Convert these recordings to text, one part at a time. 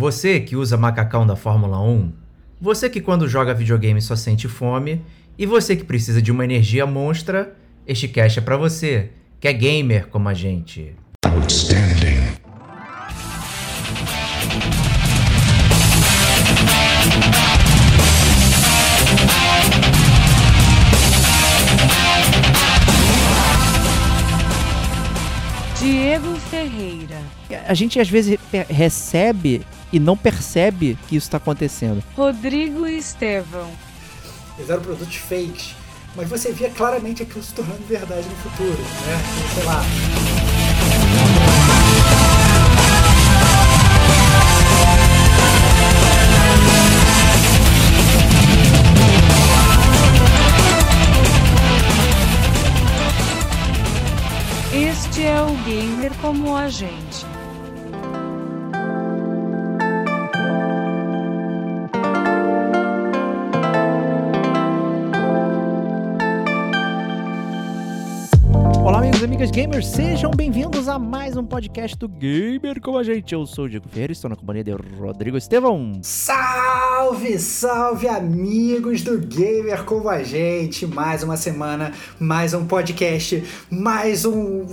Você que usa macacão da Fórmula 1, você que quando joga videogame só sente fome, e você que precisa de uma energia monstra, este cast é para você, que é gamer como a gente. Outstanding. Diego Ferreira. A gente às vezes recebe e não percebe que isso está acontecendo. Rodrigo Estevão. Eles eram produtos fakes, mas você via claramente aquilo se tornando verdade no futuro, né? Sei lá. Este é o gamer como a gente. Amigos e amigas gamers, sejam bem-vindos a mais um podcast do Gamer com a gente. Eu sou o Diego Ferreira, estou na companhia de Rodrigo Estevão. Salve, salve amigos do Gamer com a gente. Mais uma semana, mais um podcast, mais um.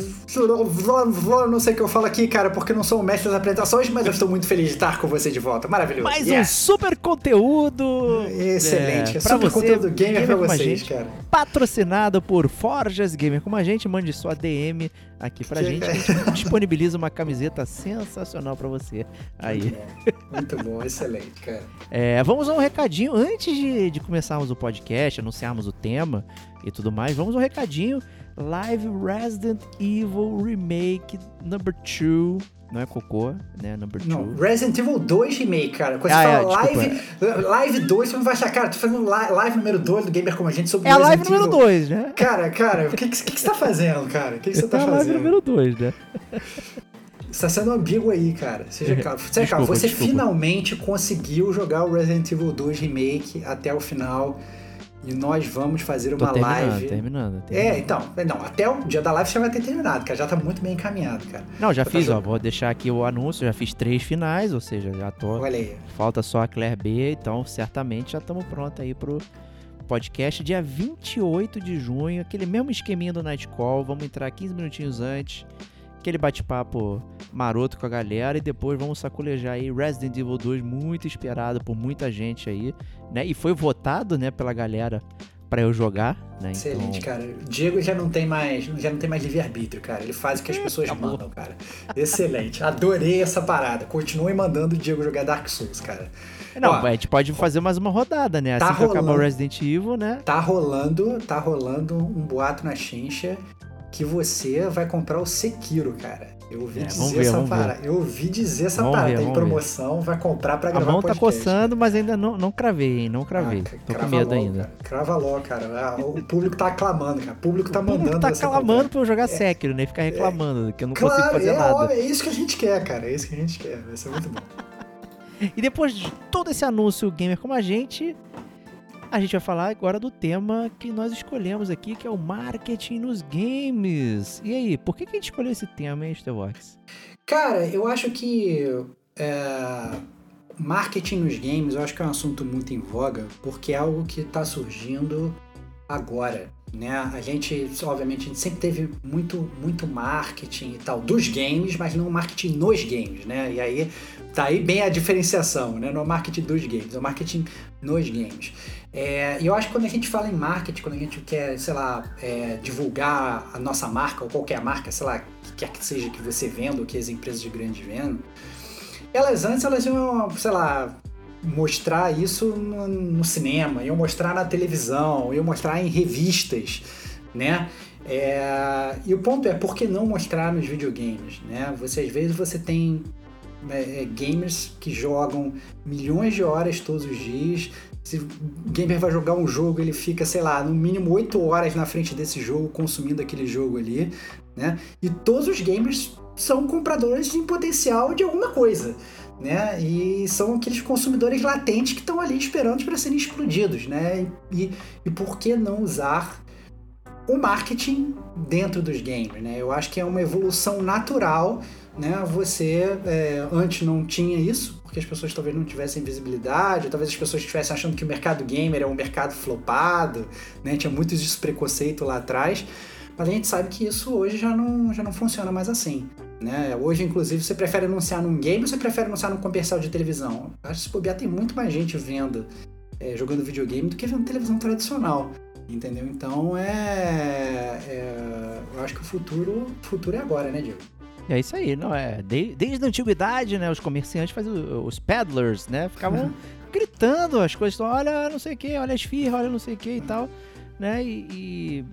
Não sei o que eu falo aqui, cara, porque não sou o mestre das apresentações, mas eu estou muito feliz de estar com você de volta. Maravilhoso. Mais um super conteúdo. Excelente. É, super você, conteúdo gamer, gamer pra vocês, cara. Patrocinado por Forjas Gamer com a gente. Mande sua DM aqui pra que gente. A gente disponibiliza uma camiseta sensacional pra você. Aí. Muito bom, Muito bom excelente, cara. É, vamos a um recadinho. Antes de, de começarmos o podcast, anunciarmos o tema e tudo mais, vamos a um recadinho. Live Resident Evil Remake Number 2 não é cocô, né? Number 2. Não, Resident Evil 2 Remake, cara. Quando ah, você é, fala live, live 2, você não vai achar, cara, tô fazendo live número 2 do Gamer Como a Gente sobre É a live número 2, né? Cara, cara, o que, que, que, você tá fazendo, cara? O que, que você tá fazendo? É a live número 2, né? Você tá sendo ambíguo aí, cara. Seja calmo. Desculpa, você desculpa. finalmente conseguiu jogar o Resident Evil 2 Remake até o final e nós vamos fazer uma terminando, live. Terminando, terminando. É, então, não, até o dia da live você vai ter terminado, cara. Já tá muito bem encaminhado, cara. Não, já fiz, ó. Vou deixar aqui o anúncio, já fiz três finais, ou seja, já tô. Olha aí. Falta só a Claire B, então certamente já estamos prontos aí pro podcast dia 28 de junho, aquele mesmo esqueminha do Night Call. Vamos entrar 15 minutinhos antes aquele bate-papo maroto com a galera e depois vamos sacolejar aí Resident Evil 2, muito esperado por muita gente aí, né? E foi votado, né, pela galera para eu jogar, né? Excelente, então... cara. O Diego já não tem mais, já não tem mais livre-arbítrio, cara. Ele faz o que as pessoas mandam, cara. Excelente. Adorei essa parada. Continue mandando o Diego jogar Dark Souls, cara. Não, Ó, a gente pode fazer mais uma rodada, né? Tá assim rolando, que acabar o Resident Evil, né? Tá rolando, tá rolando um boato na chincha que você vai comprar o Sekiro, cara. Eu ouvi é, dizer ver, essa parada. Eu ouvi dizer essa vamos parada. Tem promoção, ver. vai comprar pra gravar A mão tá coçando, mas ainda não, não cravei, hein? Não cravei. Ah, Tô com medo logo, ainda. Cara. Crava logo, cara. Ah, o público tá aclamando, cara. O público tá o público mandando. tá aclamando pra eu jogar é, Sekiro, né? Ficar reclamando é, que eu não claro, consigo fazer é, nada. É isso que a gente quer, cara. É isso que a gente quer. Vai ser muito bom. e depois de todo esse anúncio gamer como a gente, a gente vai falar agora do tema que nós escolhemos aqui, que é o marketing nos games. E aí, por que, que a gente escolheu esse tema, hein, Starbox? Cara, eu acho que é, marketing nos games, eu acho que é um assunto muito em voga, porque é algo que está surgindo agora. Né? A gente, obviamente, a gente sempre teve muito, muito marketing e tal dos games, mas não marketing nos games, né? E aí tá aí bem a diferenciação, né? No marketing dos games, é o marketing nos games. É, eu acho que quando a gente fala em marketing, quando a gente quer, sei lá, é, divulgar a nossa marca ou qualquer marca, sei lá, que quer que seja que você venda ou que as empresas de grande vendam, elas antes elas iam, sei lá, mostrar isso no, no cinema, iam mostrar na televisão, iam mostrar em revistas, né? É, e o ponto é, por que não mostrar nos videogames, né? Você, às vezes você tem é, é gamers que jogam milhões de horas todos os dias, se o gamer vai jogar um jogo, ele fica, sei lá, no mínimo 8 horas na frente desse jogo, consumindo aquele jogo ali, né? E todos os gamers são compradores em potencial de alguma coisa, né? E são aqueles consumidores latentes que estão ali esperando para serem explodidos, né? E, e por que não usar o marketing dentro dos games, né? Eu acho que é uma evolução natural né, você é, antes não tinha isso, porque as pessoas talvez não tivessem visibilidade, talvez as pessoas estivessem achando que o mercado gamer é um mercado flopado, né, tinha muito esse preconceito lá atrás, mas a gente sabe que isso hoje já não, já não funciona mais assim. Né? Hoje, inclusive, você prefere anunciar num game ou você prefere anunciar num comercial de televisão? Acho que se bobear tem muito mais gente vendo, é, jogando videogame do que vendo televisão tradicional. Entendeu? Então é, é. eu acho que o futuro, o futuro é agora, né, Diego? É isso aí, não é? Desde, desde a antiguidade, né? Os comerciantes faziam os peddlers, né? Ficavam gritando as coisas, olha não sei o que, olha a esfirra, olha não sei o que e tal. Né? E, e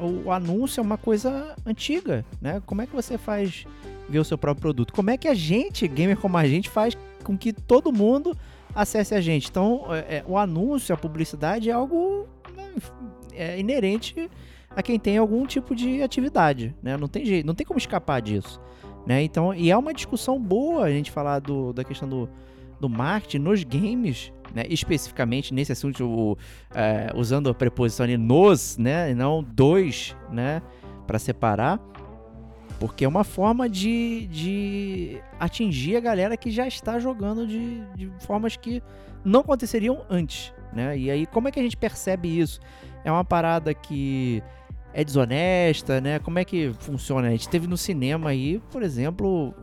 o, o, anúncio é uma coisa antiga, né? Como é que você faz ver o seu próprio produto? Como é que a gente, gamer como a gente, faz com que todo mundo acesse a gente? Então, é, é o anúncio, a publicidade é algo né, é inerente a quem tem algum tipo de atividade, né? Não tem jeito, não tem como escapar disso, né? Então, e é uma discussão boa a gente falar do, da questão do, do marketing nos games, né? Especificamente nesse assunto, o, é, usando a preposição ali nos, né? E não dois, né? Para separar, porque é uma forma de, de atingir a galera que já está jogando de, de formas que não aconteceriam antes, né? E aí, como é que a gente percebe isso? É uma parada que é desonesta, né? Como é que funciona? A gente teve no cinema aí, por exemplo,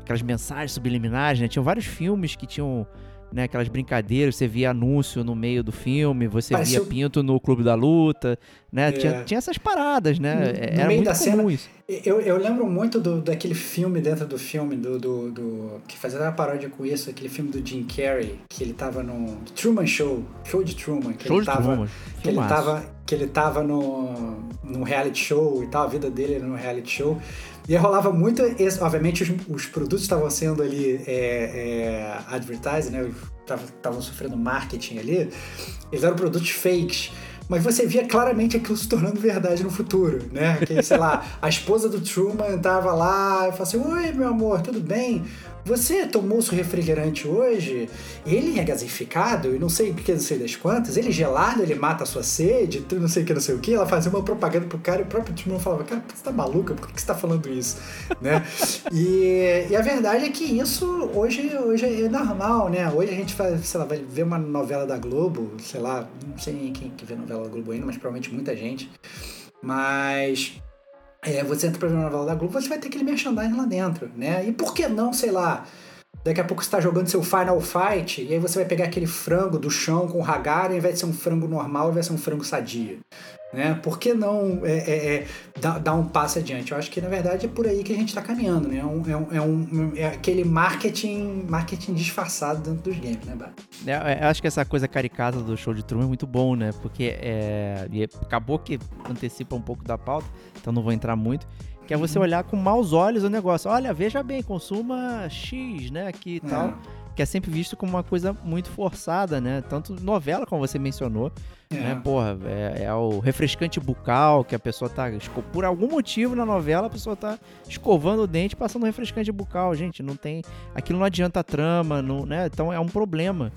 aquelas mensagens subliminares, né? Tinham vários filmes que tinham né, aquelas brincadeiras, você via anúncio no meio do filme, você via Pinto no Clube da Luta, né? É. Tinha, tinha essas paradas, né? No, Era no meio muito da cena, isso. Eu, eu lembro muito do, daquele filme dentro do filme, do, do, do que fazia uma paródia com isso, aquele filme do Jim Carrey, que ele tava no Truman Show, Show de Truman, que show ele de tava, Truman. que ele tava, que ele tava no, no reality show e tal, a vida dele era no reality show. E rolava muito, obviamente os, os produtos estavam sendo ali é, é, advertised, né? Estavam sofrendo marketing ali. Eles eram produtos fakes mas você via claramente aquilo se tornando verdade no futuro, né? Que, sei lá, a esposa do Truman tava lá e falou assim: Oi, meu amor, tudo bem? Você tomou seu refrigerante hoje? Ele é gasificado e não sei o que, não sei das quantas. Ele gelado, ele mata a sua sede, não sei o que, não sei o que. Ela fazia uma propaganda pro cara e o próprio Timão falava: Cara, você tá maluca? Por que você tá falando isso? né? E, e, a verdade é que isso hoje, hoje é normal, né? Hoje a gente faz, sei lá, vai ver uma novela da Globo, sei lá, não sei quem que vê novela da Globo ainda, mas provavelmente muita gente. Mas é, você entra pra ver uma novela da Globo, você vai ter aquele merchandising lá dentro, né? E por que não, sei lá, daqui a pouco você tá jogando seu Final Fight e aí você vai pegar aquele frango do chão com Hagar e invés de ser um frango normal, vai ser um frango sadia. Né? Por que não é, é, é, dar, um passo adiante? Eu acho que na verdade é por aí que a gente está caminhando, né? É, é, um, é, um, é aquele marketing, marketing disfarçado dentro dos games, né? É, eu acho que essa coisa caricata do show de Truman é muito bom, né? Porque acabou que antecipa um pouco da pauta, então não vou entrar muito. Que é você uhum. olhar com maus olhos o negócio. Olha, veja bem, consuma X, né? Aqui e tal. Que é sempre visto como uma coisa muito forçada, né? Tanto novela, como você mencionou. É. Né? Porra, é, é, o refrescante bucal que a pessoa tá. Por algum motivo na novela a pessoa tá escovando o dente passando um refrescante bucal. Gente, não tem. Aquilo não adianta a trama, não, né? Então é um problema,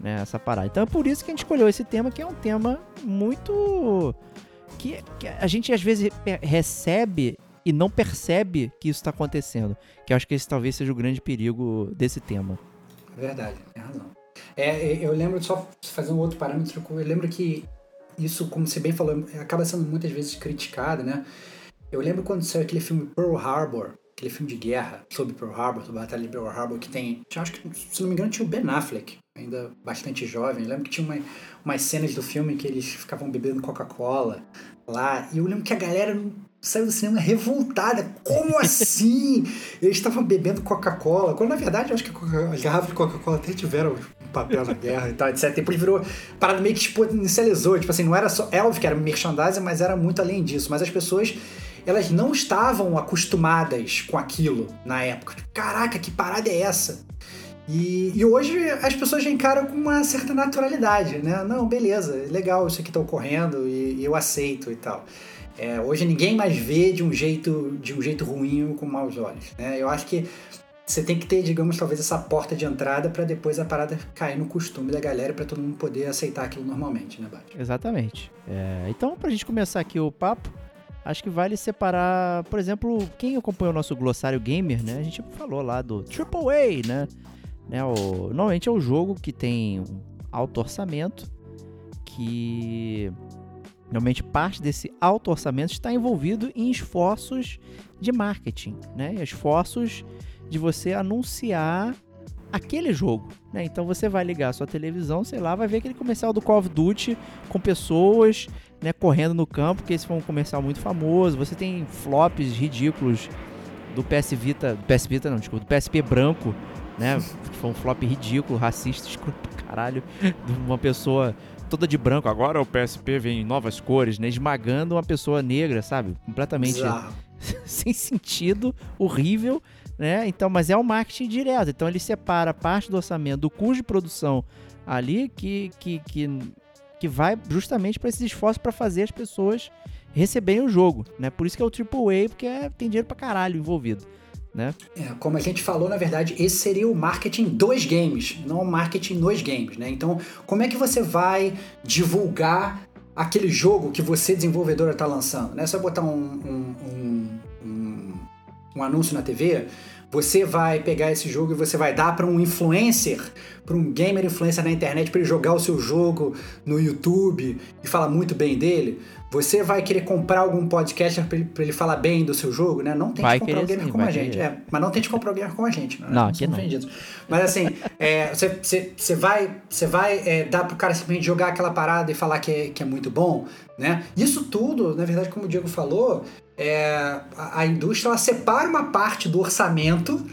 né? Essa parada. Então é por isso que a gente escolheu esse tema, que é um tema muito. Que, que a gente às vezes recebe e não percebe que isso está acontecendo. Que eu acho que esse talvez seja o grande perigo desse tema. Verdade, tem razão. É, eu lembro, só fazer um outro parâmetro, eu lembro que isso, como você bem falou, acaba sendo muitas vezes criticado, né? Eu lembro quando saiu aquele filme Pearl Harbor, aquele filme de guerra sobre Pearl Harbor, sobre a Batalha de Pearl Harbor, que tem, acho que, se não me engano, tinha o Ben Affleck, ainda bastante jovem. Eu lembro que tinha uma, umas cenas do filme que eles ficavam bebendo Coca-Cola lá, e eu lembro que a galera saiu do cinema revoltada. Como assim? Eles estavam bebendo Coca-Cola. Quando na verdade eu acho que as garrafas de Coca-Cola até tiveram um papel na guerra e tal, etc. Depois virou parada meio que exponencializou. Tipo assim, não era só. Óbvio que era merchandising, mas era muito além disso. Mas as pessoas. Elas não estavam acostumadas com aquilo na época. Tipo, caraca, que parada é essa? E, e, hoje as pessoas já encaram com uma certa naturalidade, né? Não, beleza, legal isso aqui tá ocorrendo e, e eu aceito e tal. É, hoje ninguém mais vê de um jeito de um jeito ruim com maus olhos. Né? Eu acho que você tem que ter, digamos, talvez essa porta de entrada para depois a parada cair no costume da galera para todo mundo poder aceitar aquilo normalmente, né, Bate? Exatamente. É, então, para a gente começar aqui o papo, acho que vale separar, por exemplo, quem acompanhou o nosso glossário gamer, né? A gente falou lá do AAA, né? né o, normalmente é o jogo que tem alto orçamento, que normalmente parte desse alto orçamento está envolvido em esforços de marketing, né? Esforços de você anunciar aquele jogo, né? Então você vai ligar a sua televisão, sei lá, vai ver aquele comercial do Call of Duty com pessoas, né, correndo no campo, que esse foi um comercial muito famoso. Você tem flops ridículos do PS Vita, do PS Vita não, desculpa, do PSP branco, né? Foi um flop ridículo, racista, escroto pra caralho, de uma pessoa toda de branco. Agora o PSP vem em novas cores, né? Esmagando uma pessoa negra, sabe? Completamente sem sentido, horrível, né? Então, mas é um marketing direto. Então ele separa parte do orçamento do custo de produção ali que que, que, que vai justamente para esses esforços para fazer as pessoas receberem o jogo, né? Por isso que é o AAA, porque é, tem dinheiro pra caralho envolvido, né? É, como a gente falou, na verdade, esse seria o marketing dos games, não o marketing nos games, né? Então, como é que você vai divulgar aquele jogo que você, desenvolvedora, está lançando? Né? Você vai botar um, um, um, um anúncio na TV, você vai pegar esse jogo e você vai dar para um influencer, para um gamer influencer na internet, para ele jogar o seu jogo no YouTube e falar muito bem dele. Você vai querer comprar algum podcaster para ele, ele falar bem do seu jogo, né? Não tente Vai comprar um querer gamer sim, como a gente. É, mas não tente comprar um gamer como a gente. Né? Não, aqui não. Mas assim, é, você, você vai, você vai é, dar pro cara simplesmente jogar aquela parada e falar que é, que é muito bom, né? Isso tudo, na verdade, como o Diego falou, é, a, a indústria ela separa uma parte do orçamento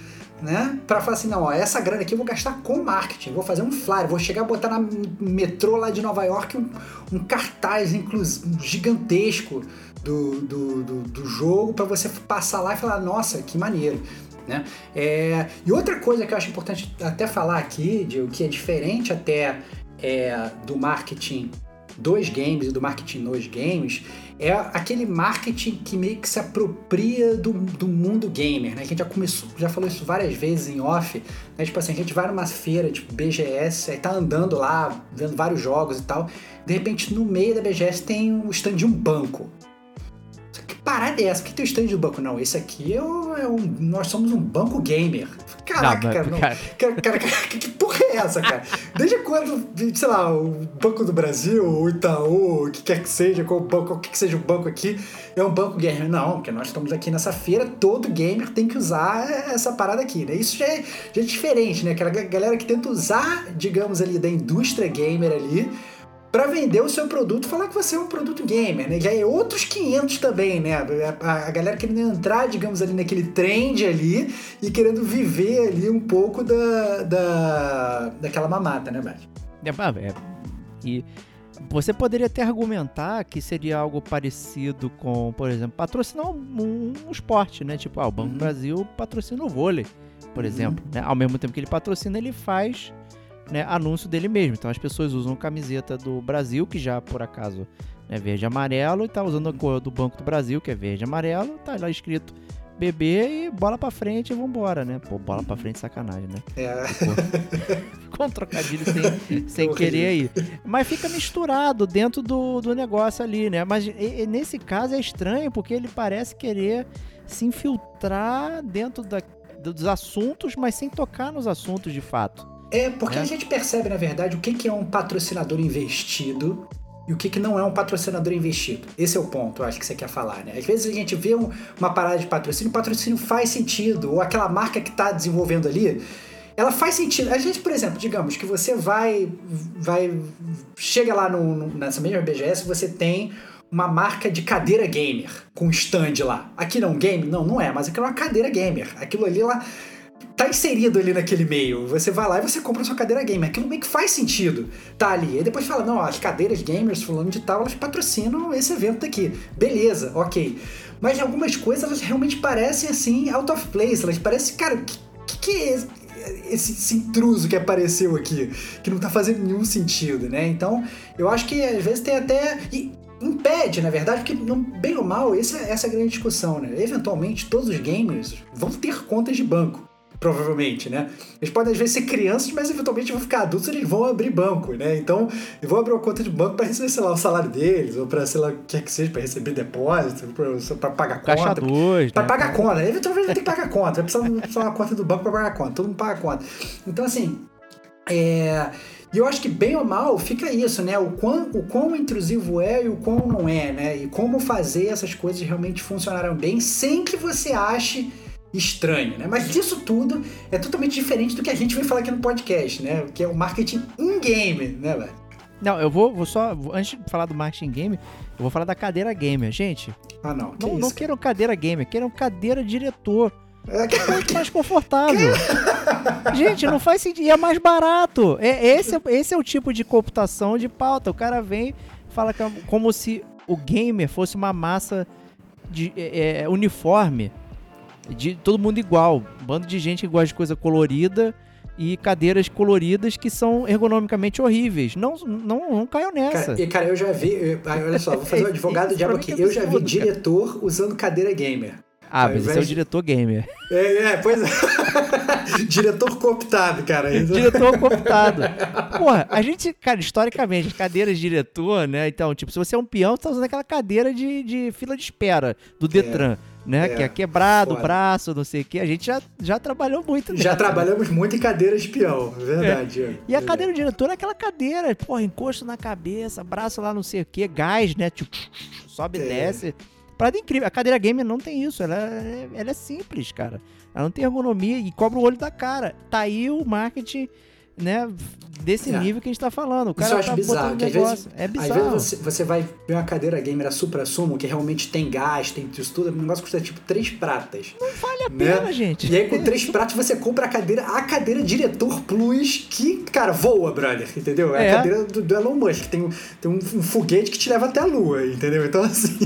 né? Pra falar assim, não, ó, essa grana aqui eu vou gastar com marketing, vou fazer um flyer, vou chegar a botar na metrô lá de Nova York um, um cartaz inclus, gigantesco do, do, do, do jogo para você passar lá e falar, nossa, que maneiro. Né? É, e outra coisa que eu acho importante até falar aqui, Diego, que é diferente até é, do marketing dos games e do marketing nos games, é aquele marketing que meio que se apropria do, do mundo gamer, né? A gente já começou, já falou isso várias vezes em off, né? Tipo assim, a gente vai numa feira, tipo BGS, aí tá andando lá, vendo vários jogos e tal, de repente no meio da BGS tem o stand de um banco. Que parada é essa? Por que tem o stand do banco? Não, esse aqui é, o, é um. Nós somos um banco gamer. Caraca, Não, cara, não. cara. Cara, cara, que, que porra é essa, cara? Desde quando, sei lá, o Banco do Brasil, o Itaú, o que quer que seja, qual banco, qualquer que seja o banco aqui, é um banco gamer? Não, porque nós estamos aqui nessa feira, todo gamer tem que usar essa parada aqui, né? Isso já é, já é diferente, né? Aquela ga- galera que tenta usar, digamos ali, da indústria gamer ali, pra vender o seu produto, falar que você é um produto gamer, né? Já é outros 500 também, né? A, a galera querendo entrar, digamos, ali naquele trend ali e querendo viver ali um pouco da, da daquela mamata, né, Bart? É, é, e você poderia até argumentar que seria algo parecido com, por exemplo, patrocinar um, um esporte, né? Tipo, ah, o Banco do Uhum. Brasil patrocina o vôlei, por Uhum. exemplo. né? Ao mesmo tempo que ele patrocina, ele faz né, anúncio dele mesmo. Então as pessoas usam camiseta do Brasil, que já por acaso é verde e amarelo, e tá usando a cor do Banco do Brasil, que é verde e amarelo, tá lá escrito bebê e bola pra frente e vambora, né? Pô, bola pra frente sacanagem, né? É, Ficou um trocadilho sem, sem Horrível. querer aí. Mas fica misturado dentro do, do negócio ali, né? Mas e- e nesse caso é estranho porque ele parece querer se infiltrar dentro da- dos assuntos, mas sem tocar nos assuntos de fato. É porque É. a gente percebe, na verdade, o que, que é um patrocinador investido e o que, que não é um patrocinador investido. Esse é o ponto, eu acho que você quer falar, né? Às vezes a gente vê um- uma parada de patrocínio, o patrocínio faz sentido, ou aquela marca que está desenvolvendo ali, ela faz sentido. A gente, por exemplo, digamos que você vai, vai chega lá no, no- nessa mesma BGS, você tem uma marca de cadeira gamer com stand lá. Aqui não game? Não, não é, mas aquilo é uma cadeira gamer. Aquilo ali ela tá inserido ali naquele meio. Você vai lá e você compra a sua cadeira gamer. Aquilo meio que faz sentido tá ali. Aí depois fala, não, as cadeiras gamers fulano de tal, elas patrocinam esse evento daqui. Beleza, ok. Mas algumas coisas, elas realmente parecem assim, out of place. Elas parecem, cara, o que, que, que é esse, esse, intruso que apareceu aqui? Que não tá fazendo nenhum sentido, né? Então, eu acho que às vezes tem até... E, impede, na verdade, porque bem ou mal, essa, essa é a grande discussão, né? Eventualmente, todos os gamers vão ter contas de banco. Provavelmente, né? Eles podem às vezes ser crianças, mas eventualmente vão ficar adultos, eles vão abrir banco, né? Então, eles vão abrir uma conta de banco para receber, sei lá, o salário deles, ou para, sei lá, o que quer que seja, para receber depósito, para pagar Caixa conta. dois, Para né? pagar conta. Eventualmente vai ter que pagar conta. Vai precisar precisar uma conta do banco para pagar conta. Todo mundo paga conta. Então, assim, é... E eu acho que bem ou mal fica isso, né? O quão, o quão intrusivo é e o quão não é, né? E como fazer essas coisas realmente funcionarem bem sem que você ache estranho, né? Mas isso tudo é totalmente diferente do que a gente vem falar aqui no podcast, né? Que é o marketing in-game, né, velho? Não, eu vou, vou só. Antes de falar do marketing game, eu vou falar da cadeira gamer. Gente, Ah, não. Que não, isso? não queiram cadeira gamer, queiram cadeira diretor. É, que- Muito mais confortável. Gente, não faz sentido. E é mais barato. É, esse, é- esse é o tipo de computação de pauta. O cara vem fala que é como se o gamer fosse uma massa de é, é, uniforme, de todo mundo igual. Um bando de gente que gosta de coisa colorida e cadeiras coloridas que são ergonomicamente horríveis. Não, não, não caiam nessa. Cara, e, cara, eu já vi. eu- olha só, vou fazer Esse- advogado diabo aqui. é Eu já vi cara. diretor usando cadeira gamer. ah, mas esse é o diretor gamer. É, é pois é. diretor cooptado, cara. diretor cooptado. Porra, a gente, cara, historicamente, cadeiras de diretor, né? Então, tipo, se você é um peão, você tá usando aquela cadeira de, de fila de espera do Detran, né? é, que é quebrado o braço, não sei o quê. A gente já, já trabalhou muito Já né? trabalhamos muito em cadeira de espião, é verdade. Diego. E a cadeira do diretor é aquela cadeira, porra, encosto na cabeça, braço lá não sei o quê, gás, né? Tipo, sobe e É. desce. Parada incrível. A cadeira gamer não tem isso. Ela é, ela é simples, cara. Ela não tem ergonomia e cobra o olho da cara. Tá aí o marketing, né? Desse É. nível que a gente tá falando. O Isso cara eu acho tá bizarro, que às vezes- é Às bizarro. vezes você, você vai ver uma cadeira gamer a supra-sumo, que realmente tem gás, tem isso tudo, o negócio custa tipo três pratas. Vale a né? pena, gente. E aí com três pratos você compra a cadeira, a cadeira diretor plus, que, cara, voa, brother, entendeu? É, É. a cadeira do, do Elon Musk, tem, um- tem um, um foguete que te leva até a lua, entendeu? Então assim...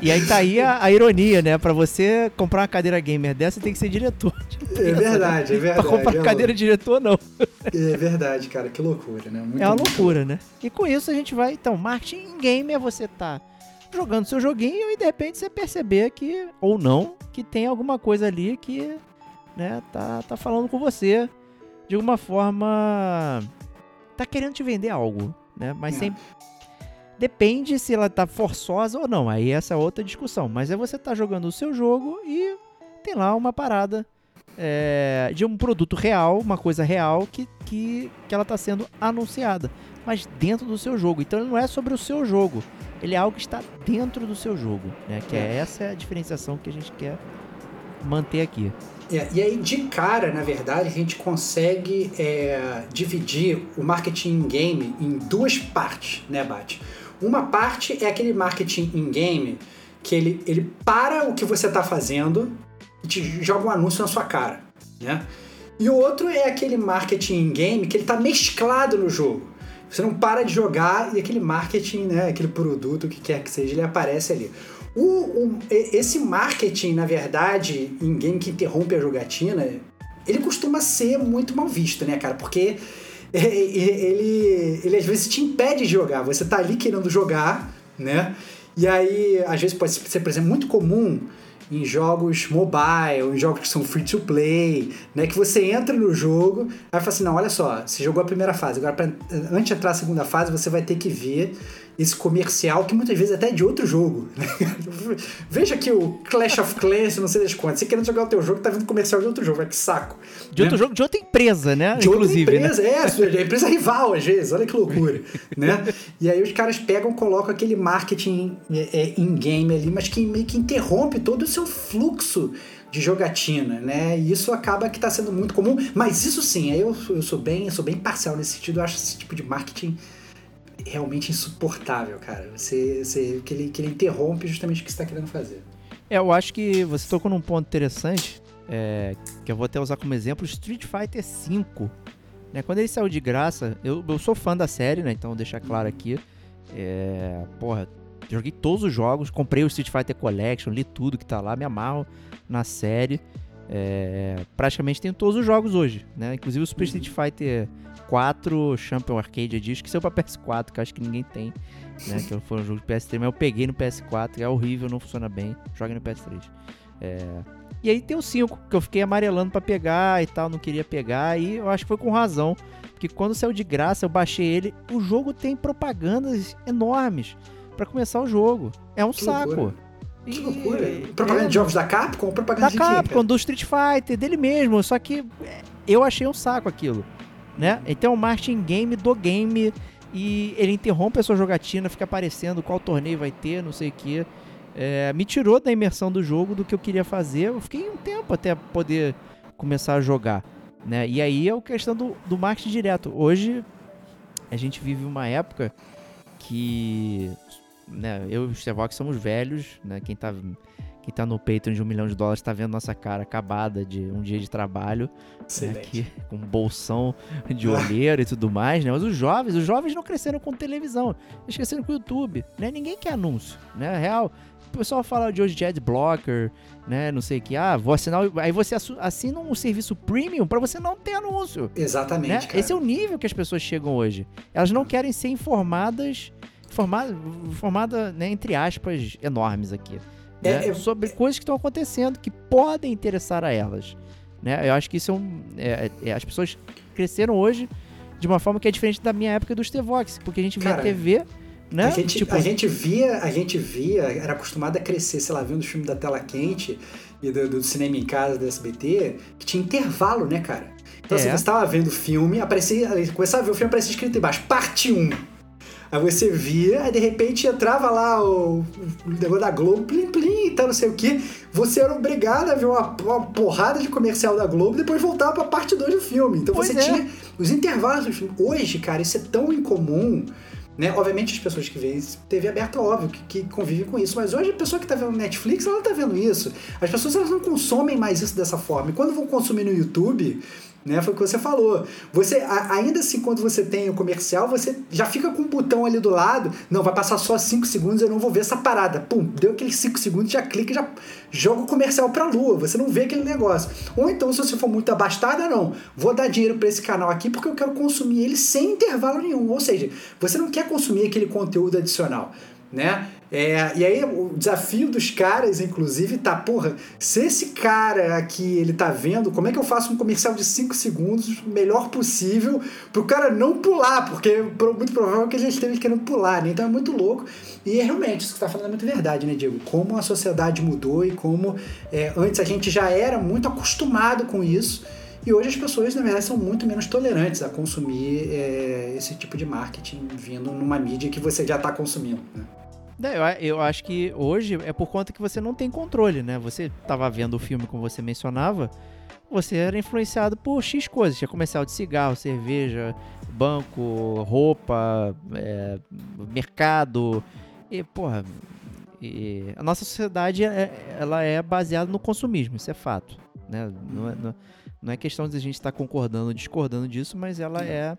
E aí tá aí a, a ironia, né? Pra você comprar uma cadeira gamer dessa, tem que ser diretor. É verdade, é verdade. pra comprar é cadeira diretor, não. É verdade, cara, que loucura, né? Muito, É uma muito loucura, né? E com isso a gente vai. Então, marketing em game é você tá jogando seu joguinho e de repente você perceber que, ou não, que tem alguma coisa ali que, né, tá, tá falando com você. De alguma forma. Tá querendo te vender algo, né? Mas É. sem. Depende se ela tá forçosa ou não. Aí essa é outra discussão. Mas é você tá jogando o seu jogo e tem lá uma parada é, de um produto real, uma coisa real que, que, que ela está sendo anunciada, mas dentro do seu jogo. Então ele não é sobre o seu jogo, ele é algo que está dentro do seu jogo, né? Que é essa é a diferenciação que a gente quer manter aqui. É, e aí, de cara, na verdade, a gente consegue é, dividir o marketing in-game em duas partes, né, Bate? Uma parte é aquele marketing in-game que ele, ele para o que você está fazendo te joga um anúncio na sua cara, né? E o outro é aquele marketing in-game que ele está mesclado no jogo. Você não para de jogar e aquele marketing, né, aquele produto, o que quer que seja, ele aparece ali. O, o- esse marketing, na verdade, em game que interrompe a jogatina, ele costuma ser muito mal visto, né, cara? Porque e- e- ele, ele às vezes te impede de jogar. Você tá ali querendo jogar, né? E aí, às vezes pode ser, por exemplo, muito comum em jogos mobile, em jogos que são free to play, né? Que você entra no jogo, aí fala assim, não, olha só, você jogou a primeira fase, agora pra, antes de entrar na segunda fase, você vai ter que ver esse comercial, que muitas vezes até é de outro jogo. né? Veja aqui o Clash of Clans, não sei das quantas. Você querendo jogar o teu jogo, tá vendo comercial de outro jogo, vai que saco. De outro né? jogo, de outra empresa, né? De outra Inclusive, né? empresa, é, é empresa rival às vezes, olha que loucura, né? E aí os caras pegam, colocam aquele marketing é, é, in-game ali, mas que meio que interrompe todo o seu fluxo de jogatina, né? E isso acaba que tá sendo muito comum, mas isso sim, aí eu, eu sou bem, eu sou bem parcial nesse sentido, eu acho esse tipo de marketing realmente insuportável, cara. Você, você que, ele, que ele interrompe justamente o que você tá querendo fazer. É, eu acho que você tocou num ponto interessante, é, que eu vou até usar como exemplo, Street Fighter V. Né? Quando ele saiu de graça, eu, eu sou fã da série, né? Então, deixar claro aqui. É, porra, joguei todos os jogos, comprei o Street Fighter Collection, li tudo que tá lá, me amarro na série. É, praticamente tenho todos os jogos hoje, né? Inclusive o Super Street Fighter 4 Champion Arcade Edition, que saiu pra PS4, que eu acho que ninguém tem, né? Que foi um jogo de PS3, mas eu peguei no PS4, é horrível, não funciona bem. Joga no PS3. É, E aí tem o 5, que eu fiquei amarelando pra pegar e tal, não queria pegar, e eu acho que foi com razão. Porque quando saiu de graça, eu baixei ele, o jogo tem propagandas enormes pra começar o jogo. É um Que saco. loucura. E- Que loucura. Propaganda é, de jogos da Capcom? Propaganda da? Capcom, do Street Fighter, dele mesmo. Só que é, eu achei um saco aquilo, né? Então o marketing game do game e ele interrompe a sua jogatina, fica aparecendo qual torneio vai ter, não sei o que. me tirou da imersão do jogo, do que eu queria fazer. Eu fiquei um tempo até poder começar a jogar, né? E aí é a questão do, do marketing direto. Hoje a gente vive uma época que né, eu e o Stevox somos velhos, né? Quem tá, quem tá no Patreon de um milhão de dólares tá vendo nossa cara acabada de um dia de trabalho, né, aqui, com um bolsão de olheiro e tudo mais, né? Mas os jovens, os jovens não cresceram com televisão, eles cresceram com YouTube, né? Ninguém quer anúncio, né? Real. O pessoal fala de hoje de adblocker, né? Não sei o que. Ah, vou assinar. o- Aí você assina um serviço premium pra você não ter anúncio. Exatamente, Né? cara. Esse é o nível que as pessoas chegam hoje. Elas não querem ser informadas, informada, informada né, entre aspas, enormes aqui. É, né, é- sobre coisas que estão acontecendo que podem interessar a elas. Né? Eu acho que isso é um. é- é- as pessoas cresceram hoje de uma forma que é diferente da minha época do Stevox, porque a gente via Cara, TV, né? A gente, tipo, a gente via, a gente via, era acostumado a crescer, sei lá, vendo os filmes da tela quente e do, do cinema em casa do SBT, que tinha intervalo, né, cara? Então, É. assim, você tava vendo o filme, aparecia, começava a ver o filme, aparecia escrito embaixo, parte 1. Aí você via, aí de repente entrava lá o, o negócio da Globo, plim, plim, e tal, não sei o que. Você era obrigado a ver uma, uma porrada de comercial da Globo e depois voltava pra parte 2 do filme. Então Pois você é. tinha os intervalos do filme. Hoje, cara, isso é tão incomum né? Obviamente as pessoas que veem TV aberta, óbvio, que, que convivem com isso, mas hoje a pessoa que tá vendo Netflix, ela tá vendo isso. As pessoas elas não consomem mais isso dessa forma. E quando vão consumir no YouTube, né, foi o que você falou. Você, ainda assim, quando você tem o comercial, você já fica com um botão ali do lado, não, vai passar só 5 segundos, eu não vou ver essa parada. Pum, deu aqueles 5 segundos, já clica já joga o comercial pra lua. Você não vê aquele negócio. Ou então, se você for muito abastada, não. Vou dar dinheiro pra esse canal aqui porque eu quero consumir ele sem intervalo nenhum. Ou seja, você não quer consumir aquele conteúdo adicional, né? É, e aí o desafio dos caras, inclusive, tá, porra, se esse cara aqui, ele tá vendo, como é que eu faço um comercial de 5 segundos melhor possível pro cara não pular, porque muito provável que ele esteja querendo pular, né? Então é muito louco. E é realmente, isso que você tá falando é muito verdade, né, Diego? Como a sociedade mudou e como é, antes a gente já era muito acostumado com isso. E hoje as pessoas, na verdade, são muito menos tolerantes a consumir é, esse tipo de marketing vindo numa mídia que você já está consumindo. Né? É, Eu, eu acho que hoje é por conta que você não tem controle, né? Você tava vendo o filme como você mencionava, você era influenciado por X coisas. Tinha comercial de cigarro, cerveja, banco, roupa, é, mercado. E, porra, e a nossa sociedade é, ela é baseada no consumismo, isso é fato. Né? Não, é, não- é questão de a gente estar concordando ou discordando disso, mas ela é,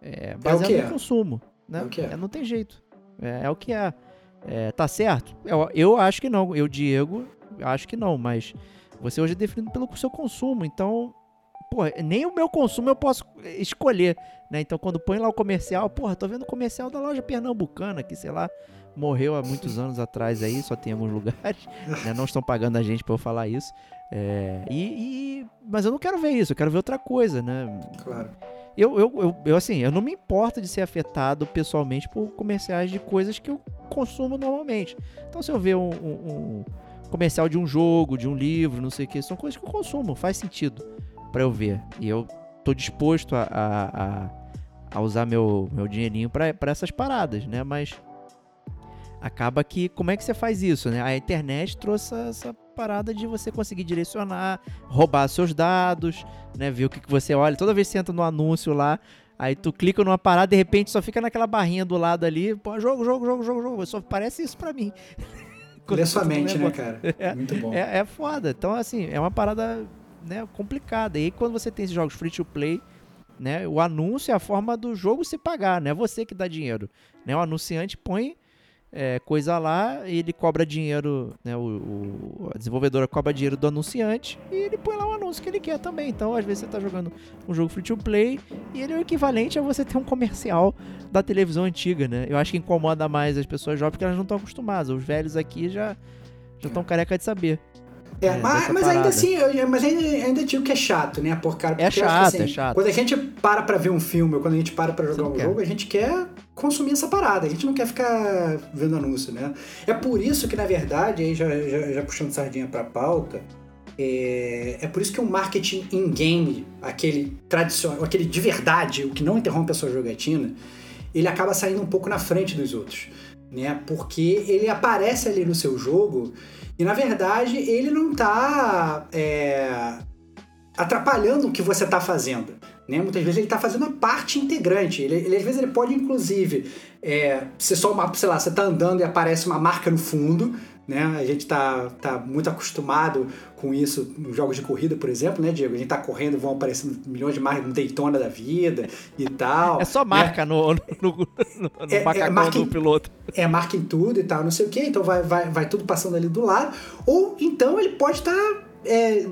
é baseada que no é. consumo. Né? É é. não tem jeito. É, é o que é. É, tá certo? Eu, eu acho que não. Eu, Diego, acho que não, mas você hoje é definido pelo seu consumo, então. Porra, nem o meu consumo eu posso escolher, né? Então quando põe lá o comercial, porra, tô vendo o comercial da loja pernambucana, que sei lá, morreu há muitos anos atrás aí, só tem em alguns lugares, né? Não estão pagando a gente pra eu falar isso. É, e, e- mas eu não quero ver isso, eu quero ver outra coisa, né? Claro. Eu, eu, eu, eu, assim, eu não me importo de ser afetado pessoalmente por comerciais de coisas que eu consumo normalmente. Então, se eu ver um, um- um comercial de um jogo, de um livro, não sei o que, são coisas que eu consumo, faz sentido pra eu ver. E eu tô disposto a, a, a- a usar meu, meu dinheirinho pra essas paradas, né? Mas acaba que, como é que você faz isso, né? A internet trouxe essa parada de você conseguir direcionar, roubar seus dados, né? Ver o que, que você olha. Toda vez que você entra no anúncio lá, aí tu clica numa parada, de repente só fica naquela barrinha do lado ali, pô, jogo, jogo, jogo, jogo, jogo. Só parece isso pra mim. Lê sua mente, né, cara? Muito bom. é, é foda. Então, assim, é uma parada né, complicada. E aí, quando você tem esses jogos free to play, né, o anúncio é a forma do jogo se pagar, não é você que dá dinheiro. Né? O anunciante põe é, coisa lá, ele cobra dinheiro, né, o, o- a desenvolvedora cobra dinheiro do anunciante e ele põe lá o anúncio que ele quer também. Então, às vezes, você tá jogando um jogo free to play e ele é o equivalente a você ter um comercial da televisão antiga, né? Eu acho que incomoda mais as pessoas jovens porque elas não estão acostumadas. Os velhos aqui já já estão careca de saber. É, É, mas, mas ainda assim, eu, mas ainda, ainda digo que é chato, né? Por cara, É porque acho chato, assim, é chato. Quando a gente para pra ver um filme ou quando a gente para pra jogar um quer. jogo, a gente quer consumir essa parada. A gente não quer ficar vendo anúncio, né? É por isso que, na verdade, aí já, já, já puxando sardinha pra pauta, é, é por isso que o marketing in-game, aquele tradicional, aquele de verdade, o que não interrompe a sua jogatina, ele acaba saindo um pouco na frente dos outros, né? Porque ele aparece ali no seu jogo e, na verdade, ele não tá é, atrapalhando o que você tá fazendo, né? Muitas vezes ele tá fazendo uma parte integrante. Ele, ele, às vezes ele pode, inclusive, é, ser só uma, sei lá, você tá andando e aparece uma marca no fundo, né? A gente tá, tá muito acostumado com isso nos jogos de corrida, por exemplo, né, Diego? A gente tá correndo, vão aparecendo milhões de marcas no Daytona da vida e tal. É só né? marca no, no, no, no É- é macacão marca em- do piloto. é marca em tudo e tal, não sei o que, então vai, vai, vai tudo passando ali do lado. Ou então ele pode estar é,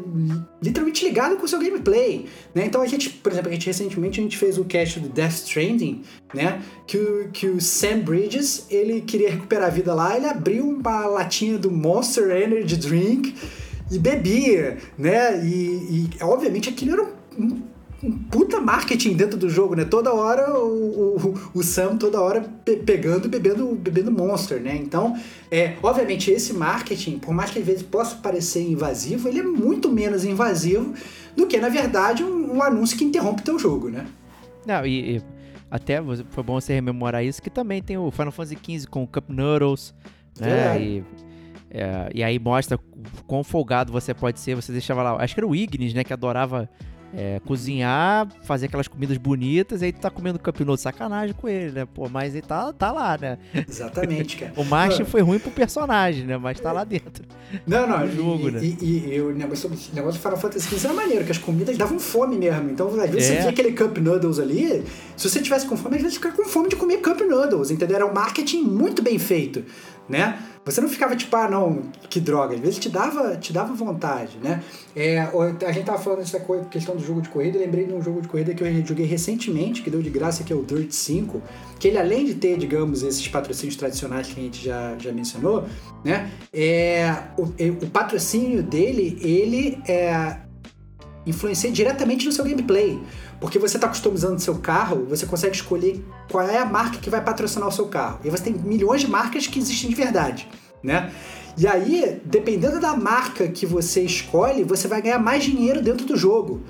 literalmente ligado com o seu gameplay, né? Então a gente, por exemplo, a gente recentemente a gente fez o cast do Death Stranding, né? Que o, que o Sam Bridges, ele queria recuperar a vida lá, ele abriu uma latinha do Monster Energy Drink e bebia, né? E, e, obviamente aquilo era um, um puta marketing dentro do jogo, né? Toda hora o, o, o Sam, toda hora pe- pegando e bebendo, bebendo Monster, né? Então, é, obviamente, esse marketing, por mais que às vezes possa parecer invasivo, ele é muito menos invasivo do que, na verdade, um, um anúncio que interrompe teu jogo, né? Não, e, e até foi bom você rememorar isso, que também tem o Final Fantasy XV com o Cup Noodles, né? Verdade. E, é, e aí mostra quão folgado você pode ser. Você deixava lá, acho que era o Ignis, né? Que adorava é, cozinhar, fazer aquelas comidas bonitas, e aí tu tá comendo Cup Noodles, sacanagem com ele, né? Pô, mas ele tá, tá lá, né? Exatamente, cara. O marketing foi ruim pro personagem, né? Mas tá lá dentro. Não, não, no jogo, e, né? e, e- e o negócio, o negócio do Final Fantasy XV era maneiro, que as comidas davam fome mesmo. Então, às vezes É. você via aquele Cup Noodles ali, se você tivesse com fome, às vezes ficava com fome de comer Cup Noodles, entendeu? Era um marketing muito bem feito, né? Você não ficava tipo, ah, não, que droga. Às vezes te dava, te dava vontade, né? É, a gente tava falando dessa coi- questão do jogo de corrida, eu lembrei de um jogo de corrida que eu joguei recentemente, que deu de graça, que é o Dirt 5, que ele além de ter, digamos, esses patrocínios tradicionais que a gente já, já mencionou, né? É, o, o patrocínio dele, ele é, influencia diretamente no seu gameplay. Porque você está customizando seu carro, você consegue escolher qual é a marca que vai patrocinar o seu carro. E você tem milhões de marcas que existem de verdade, né? E aí, dependendo da marca que você escolhe, você vai ganhar mais dinheiro dentro do jogo.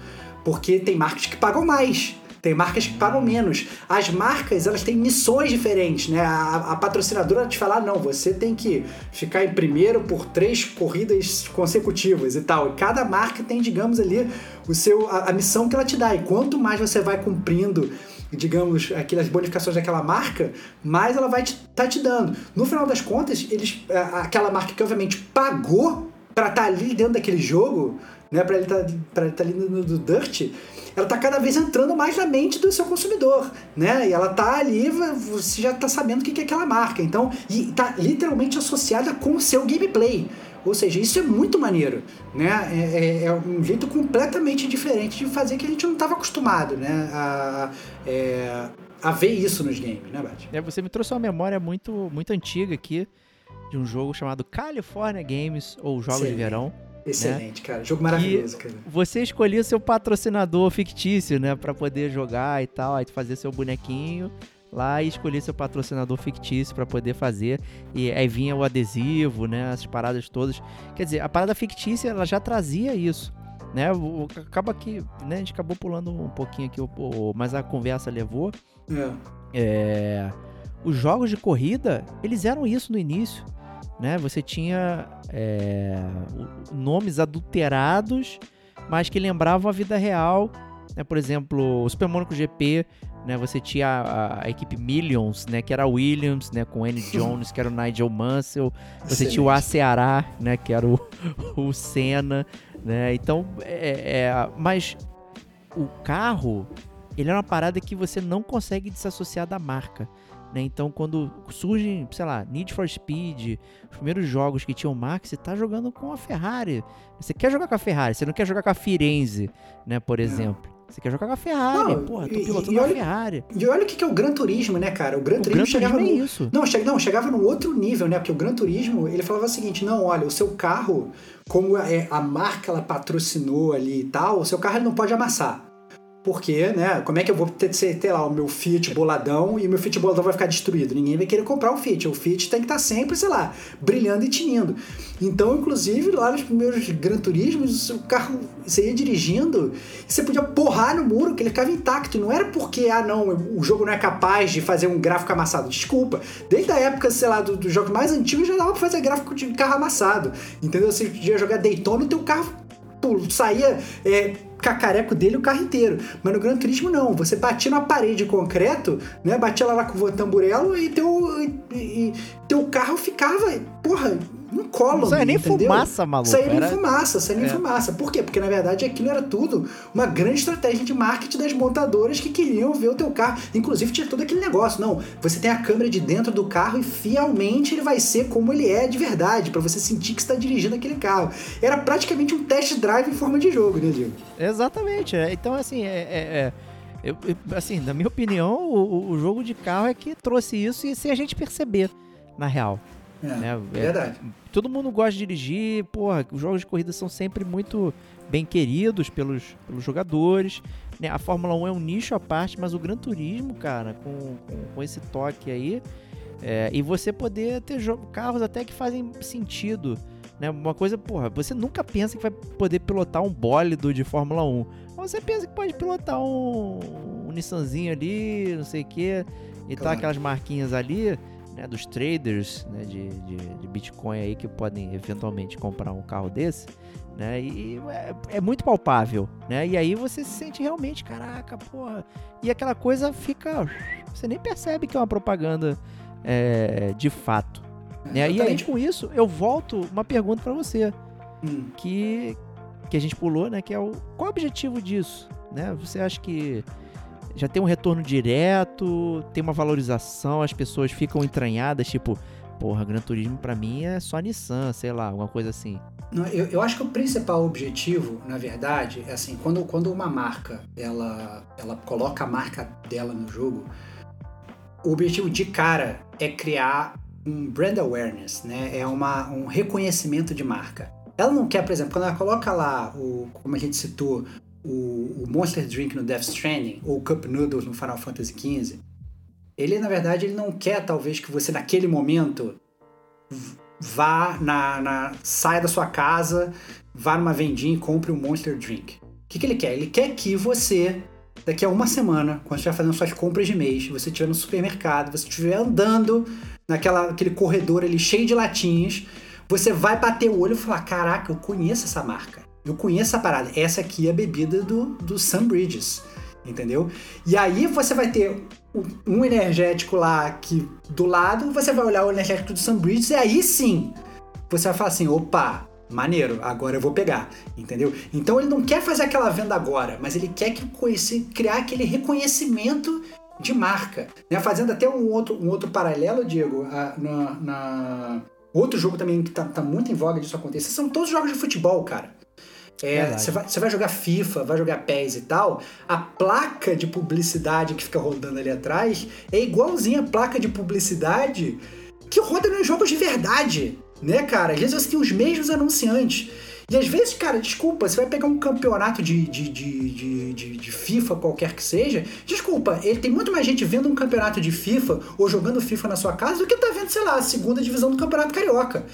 Porque tem marcas que pagam mais. Tem marcas que pagam menos. As marcas, elas têm missões diferentes, né? A, a patrocinadora te fala, "Ah, não, você tem que ficar em primeiro por três corridas consecutivas e tal. E cada marca tem, digamos ali, o seu, a, a missão que ela te dá. E quanto mais você vai cumprindo, digamos, aquelas bonificações daquela marca, mais ela vai estar te, tá te dando. No final das contas, eles, aquela marca que obviamente pagou para estar ali dentro daquele jogo, né, para ele estar tá ali no, no do Dirt, ela tá cada vez entrando mais na mente do seu consumidor, né? E ela tá ali, você já tá sabendo o que que é aquela marca. Então, e tá literalmente associada com o seu gameplay. Ou seja, isso é muito maneiro, né? É, é- é um jeito completamente diferente de fazer que a gente não estava acostumado, né? A, é, a ver isso nos games, né, Bate? É, você me trouxe uma memória muito, muito antiga aqui de um jogo chamado California Games, ou Jogos de Excelente. Verão. Excelente, cara. Jogo maravilhoso, cara. Você escolhia seu patrocinador fictício, né? Pra poder jogar e tal. Aí fazia seu bonequinho lá e escolhia seu patrocinador fictício pra poder fazer. E aí vinha o adesivo, né? As paradas todas. Quer dizer, a parada fictícia, ela já trazia isso. Né? O- Acaba que, né? A gente acabou pulando um pouquinho aqui, o- o- mas a conversa levou. É. É, os jogos de corrida, eles eram isso no início, né? Você tinha é, nomes adulterados, mas que lembravam a vida real, né? Por exemplo, o Super Monaco GP, né? Você tinha a, a equipe Millions, né? Que era a Williams, né? Com Andy Jones, que era o Nigel Mansell. Você tinha o A Ceará, né? Que era o, o Senna, né? Então, é, é, mas o carro, ele é uma parada que você não consegue desassociar da marca. Né? Então, quando surgem, sei lá, Need for Speed, os primeiros jogos que tinham marca, você tá jogando com a Ferrari. Você quer jogar com a Ferrari, você não quer jogar com a Firenze, né, por exemplo. Você quer jogar com a Ferrari, Não, porra, tô e- pilotando e a olha- Ferrari. E olha o que que é o Gran Turismo, né, cara? O Gran O Turismo Gran chegava Turismo é no... isso. Não, che... não, chegava num outro nível, né? Porque o Gran Turismo, ele falava o seguinte, não, olha, o seu carro, como é, a marca ela patrocinou ali e tal, o seu carro ele não pode amassar. Porque, né? Como é que eu vou ter, ter, lá o meu Fiat boladão e o meu Fiat boladão vai ficar destruído? Ninguém vai querer comprar o Fiat. O Fiat tem que estar sempre, sei lá, brilhando e tinindo. Então, inclusive, lá nos primeiros Gran Turismos, o carro, você ia dirigindo, você podia porrar no muro que ele ficava intacto. Não era porque, ah, não, o jogo não é capaz de fazer um gráfico amassado. Desculpa. Desde a época, sei lá, do, do jogo mais antigo, já dava pra fazer gráfico de carro amassado. Entendeu? Você podia jogar Daytona e o teu carro saía é, cacareco dele o carro inteiro. Mas no Gran Turismo não. Você batia na parede de concreto, né? Batia lá com o tamburelo e teu, e, e- teu carro ficava, porra, incólume. Não saia nem entendeu? fumaça, maluco. Saía nem Era- fumaça, saía nem É. fumaça. Por quê? Porque na verdade aquilo era tudo uma grande estratégia de marketing das montadoras que queriam ver o teu carro. Inclusive tinha todo aquele negócio. Não, você tem a câmera de dentro do carro e fielmente ele vai ser como ele é de verdade, pra você sentir que está dirigindo aquele carro. Era praticamente um test drive em forma de jogo, né, Diego? Exatamente. é. Então, assim, é. é- é- eu- assim, na minha opinião, o, o- jogo de carro é que trouxe isso e sem a gente perceber, na real. É, né? É- verdade. Todo mundo gosta de dirigir, porra, os jogos de corrida são sempre muito bem queridos pelos, pelos jogadores. né? A Fórmula 1 é um nicho à parte, mas o Gran Turismo, cara, com, com, com esse toque aí, é, e você poder ter carros até que fazem sentido. Né? Uma coisa, porra, você nunca pensa que vai poder pilotar um bólido de Fórmula 1. Mas você pensa que pode pilotar um, um Nissanzinho ali, não sei o quê, e tá Claro. aquelas marquinhas ali, né, dos traders né, de, de, de Bitcoin aí que podem eventualmente comprar um carro desse, né? E é, é muito palpável, né? E aí você se sente realmente, caraca, porra. E aquela coisa fica. Você nem percebe que é uma propaganda é, de fato. Né? E aí com isso eu volto uma pergunta pra você Hum. que, que a gente pulou, né? Que é o qual é o objetivo disso, né? Você acha que já tem um retorno direto, tem uma valorização, as pessoas ficam entranhadas, tipo, porra, Gran Turismo pra mim é só Nissan, sei lá, alguma coisa assim. Não, eu, eu acho que o principal objetivo, na verdade, é assim, quando, quando uma marca ela, ela coloca a marca dela no jogo, o objetivo de cara é criar um brand awareness, né? É uma, um reconhecimento de marca. Ela não quer, por exemplo, quando ela coloca lá, o, como a gente citou, o, Monster Drink no Death Stranding, ou o Cup Noodles no Final Fantasy XV, ele, na verdade, ele não quer, talvez, que você, naquele momento, vá na, na saia da sua casa, vá numa vendinha e compre um Monster Drink. O que, que ele quer? Ele quer que você, daqui a uma semana, quando estiver fazendo suas compras de mês, você estiver no supermercado, você estiver andando naquela aquele corredor ali cheio de latinhas, você vai bater o olho e falar: Caraca, eu conheço essa marca. Eu conheço essa parada. Essa aqui é a bebida do, do Sun Bridges. Entendeu? E aí você vai ter um energético lá que do lado, você vai olhar o energético do Sun Bridges e aí sim você vai falar assim: opa, maneiro, agora eu vou pegar, entendeu? Então ele não quer fazer aquela venda agora, mas ele quer que conhecer, criar aquele reconhecimento de marca, né? Fazendo até um outro, um outro paralelo, Diego, a- na, na- outro jogo também que tá, tá muito em voga disso acontecer, são todos jogos de futebol, cara. É, você vai, vai jogar FIFA, vai jogar PES e tal, a placa de publicidade que fica rodando ali atrás é igualzinha a placa de publicidade que roda nos jogos de verdade, né, cara? Às vezes você tem os mesmos anunciantes. E às vezes, cara, desculpa, você vai pegar um campeonato de, de, de, de, de- de FIFA, qualquer que seja. Desculpa, ele tem muito mais gente vendo um campeonato de FIFA ou jogando FIFA na sua casa do que tá vendo, sei lá, a segunda divisão do Campeonato Carioca.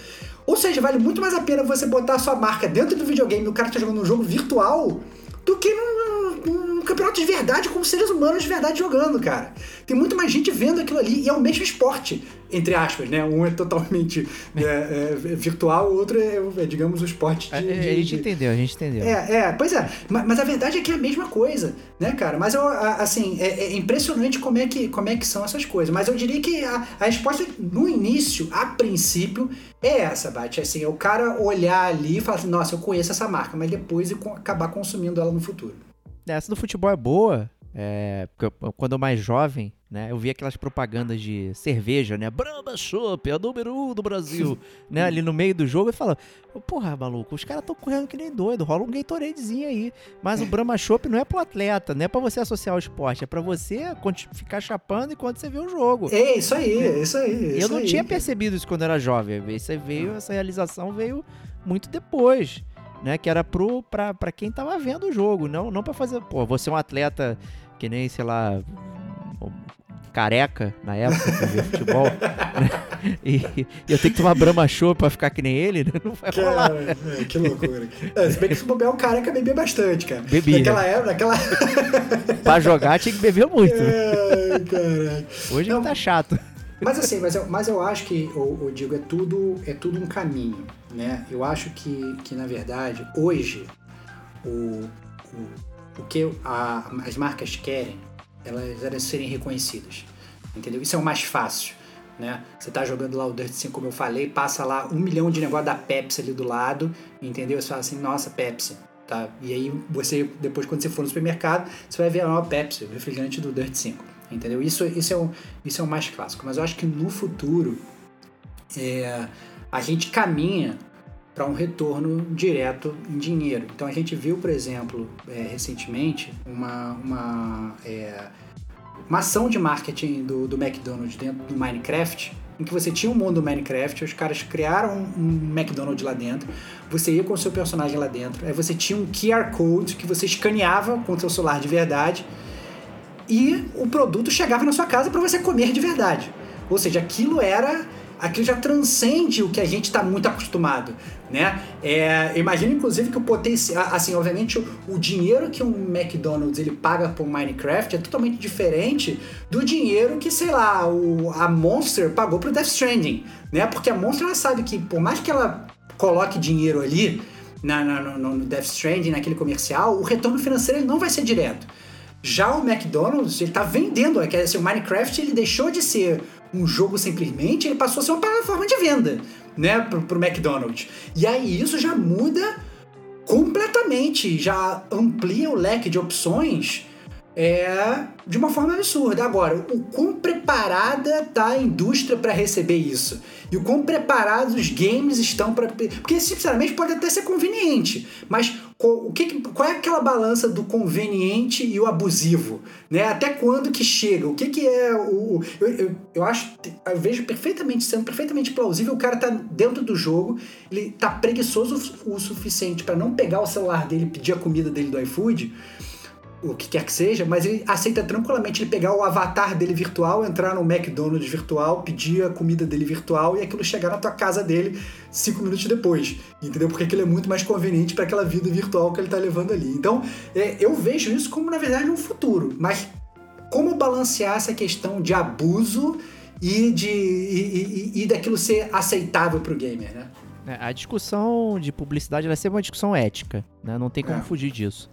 Ou seja, vale muito mais a pena você botar a sua marca dentro do videogame o cara tá jogando um jogo virtual do que num- num campeonato de verdade com seres humanos de verdade jogando, cara. Tem muito mais gente vendo aquilo ali e é o mesmo esporte, entre aspas, né? Um é totalmente é, é, virtual, o outro é, é, digamos, o esporte A, de, a de- gente de- entendeu, a gente entendeu. é, é, pois é. Ma- Mas, a verdade é que é a mesma coisa, né, cara? Mas eu, a- assim, é, é impressionante como é, que, como é que são essas coisas. Mas eu diria que a, a resposta no início, a princípio, é essa, Bate. Assim, é o cara olhar ali e falar assim, nossa, eu conheço essa marca, mas depois acabar consumindo ela no futuro. Essa do futebol é boa. É, porque eu- quando eu mais jovem, né, eu via aquelas propagandas de cerveja, né? Brahma Chopp, é a número um do Brasil, né? Ali no meio do jogo, e falava, porra, maluco, os caras estão correndo que nem doido, rola um Gatoradezinho aí. Mas o Brahma Chopp não é pro atleta, não é pra você associar ao esporte, é pra você ficar chapando enquanto você vê o jogo. É isso aí, é isso aí. é Eu isso não aí, tinha percebido isso quando era jovem. Isso veio, essa realização veio muito depois, né? Que era pro, pra, pra quem tava vendo o jogo, não, não pra fazer. Pô, você é um atleta que nem, sei lá. um Careca na época ver futebol, né? e, e eu tenho que tomar Brahma Show pra ficar que nem ele, né? não vai rolar. Cara, é, que loucura. É, se bem que se bobear cara que bebia bastante, cara. Bebia. Naquela época, naquela. Pra jogar tinha que beber muito. Ai, caraca. Hoje Não. tá chato. Mas assim, mas eu, mas eu acho que, o, o Digo, é tudo, é tudo um caminho, né? Eu acho que, que na verdade, hoje, o, o, o que a- as marcas querem, elas elas serem reconhecidas, entendeu? Isso é o mais fácil, né? Você tá jogando lá o Dirt 5, como eu falei, passa lá um milhão de negócio da Pepsi ali do lado, entendeu? Você fala assim, nossa, Pepsi, tá? E aí você, depois quando você for no supermercado, você vai ver a nova Pepsi, o refrigerante do Dirt 5, entendeu? Isso, isso, é o, isso é o mais clássico. Mas eu acho que no futuro, é, a gente caminha para um retorno direto em dinheiro. Então a gente viu, por exemplo, é, recentemente, uma, uma, é, uma ação de marketing do, do McDonald's dentro do Minecraft, em que você tinha um mundo do Minecraft, os caras criaram um McDonald's lá dentro, você ia com o seu personagem lá dentro, aí você tinha um QR Code que você escaneava com o seu celular de verdade e o produto chegava na sua casa para você comer de verdade. Ou seja, aquilo era. Aquilo já transcende o que a gente está muito acostumado, né? É, imagina, inclusive, que o potencial... Assim, obviamente, o, o dinheiro que um McDonald's ele paga por Minecraft é totalmente diferente do dinheiro que, sei lá, o, a Monster pagou pro Death Stranding, né? Porque a Monster, ela sabe que, por mais que ela coloque dinheiro ali na, na- no, no Death Stranding, naquele comercial, o retorno financeiro ele não vai ser direto. Já o McDonald's, ele tá vendendo, é que assim, o Minecraft ele deixou de ser um jogo simplesmente, ele passou a ser uma plataforma de venda, né, pro, pro McDonald's. E aí isso já muda completamente, já amplia o leque de opções é, de uma forma absurda. Agora, o quão preparada tá a indústria para receber isso? E o quão preparados os games estão para. Porque, sinceramente, pode até ser conveniente, mas o que, qual é aquela balança do conveniente e o abusivo? Né? Até quando que chega? O que, que é o. Eu, eu, eu acho. Eu vejo perfeitamente, sendo perfeitamente plausível, o cara tá dentro do jogo, ele tá preguiçoso o, o suficiente para não pegar o celular dele e pedir a comida dele do iFood o que quer que seja, mas ele aceita tranquilamente ele pegar o avatar dele virtual, entrar no McDonald's virtual, pedir a comida dele virtual e aquilo chegar na tua casa dele cinco minutos depois, entendeu? Porque aquilo é muito mais conveniente para aquela vida virtual que ele tá levando ali. Então, é, eu vejo isso como, na verdade, um futuro, mas como balancear essa questão de abuso e, de, e, e- e daquilo ser aceitável pro gamer, né? É, A discussão de publicidade ela é sempre uma discussão ética, né? Não tem como É. fugir disso.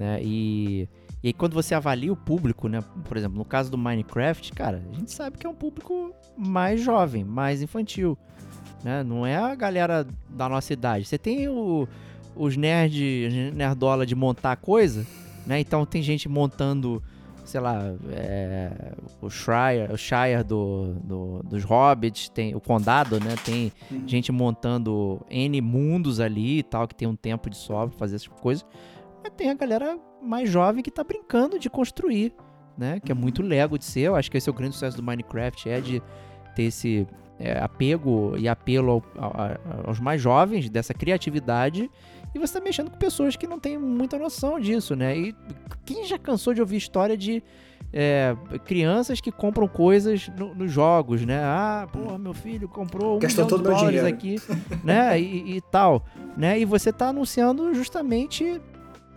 Né? E, e aí quando você avalia o público, né? Por exemplo, no caso do Minecraft, cara, a gente sabe que é um público mais jovem, mais infantil. Né? Não é a galera da nossa idade. Você tem o, os nerd, nerdola de montar coisa, né? Então tem gente montando, sei lá, é, o Shire, o Shire do, do- dos Hobbits, tem o Condado, né? Tem gente montando N mundos ali e tal, que tem um tempo de sobra pra fazer essas coisas. Mas tem a galera mais jovem que tá brincando de construir, né? Que é muito Lego de ser. Eu acho que esse é o grande sucesso do Minecraft, é de ter esse é, apego e apelo ao- a- a- aos mais jovens, dessa criatividade. E você tá mexendo com pessoas que não têm muita noção disso, né? E quem já cansou de ouvir história de é, crianças que compram coisas no- nos jogos, né? Ah, porra, meu filho comprou um Gastou milhão de dólares dinheiro. aqui, né? E, e tal, né? E você tá anunciando justamente,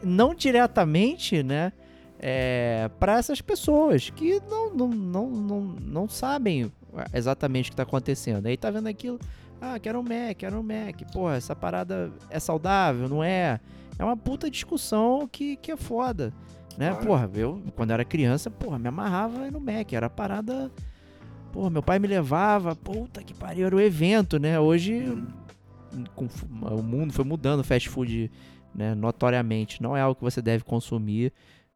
não diretamente, né? É, para essas pessoas que não, não, não, não, não sabem exatamente o que tá acontecendo. Aí tá vendo aquilo, ah, quero um Mac, quero um Mac. Porra, essa parada é saudável, não é? É uma puta discussão que, que é foda. Né? Claro. Porra, eu, quando era criança, porra, me amarrava no Mac. Era parada. Porra, meu pai me levava, puta que pariu, era o evento, né? Hoje com- o mundo foi mudando, fast food, né, notoriamente. Não é algo que você deve consumir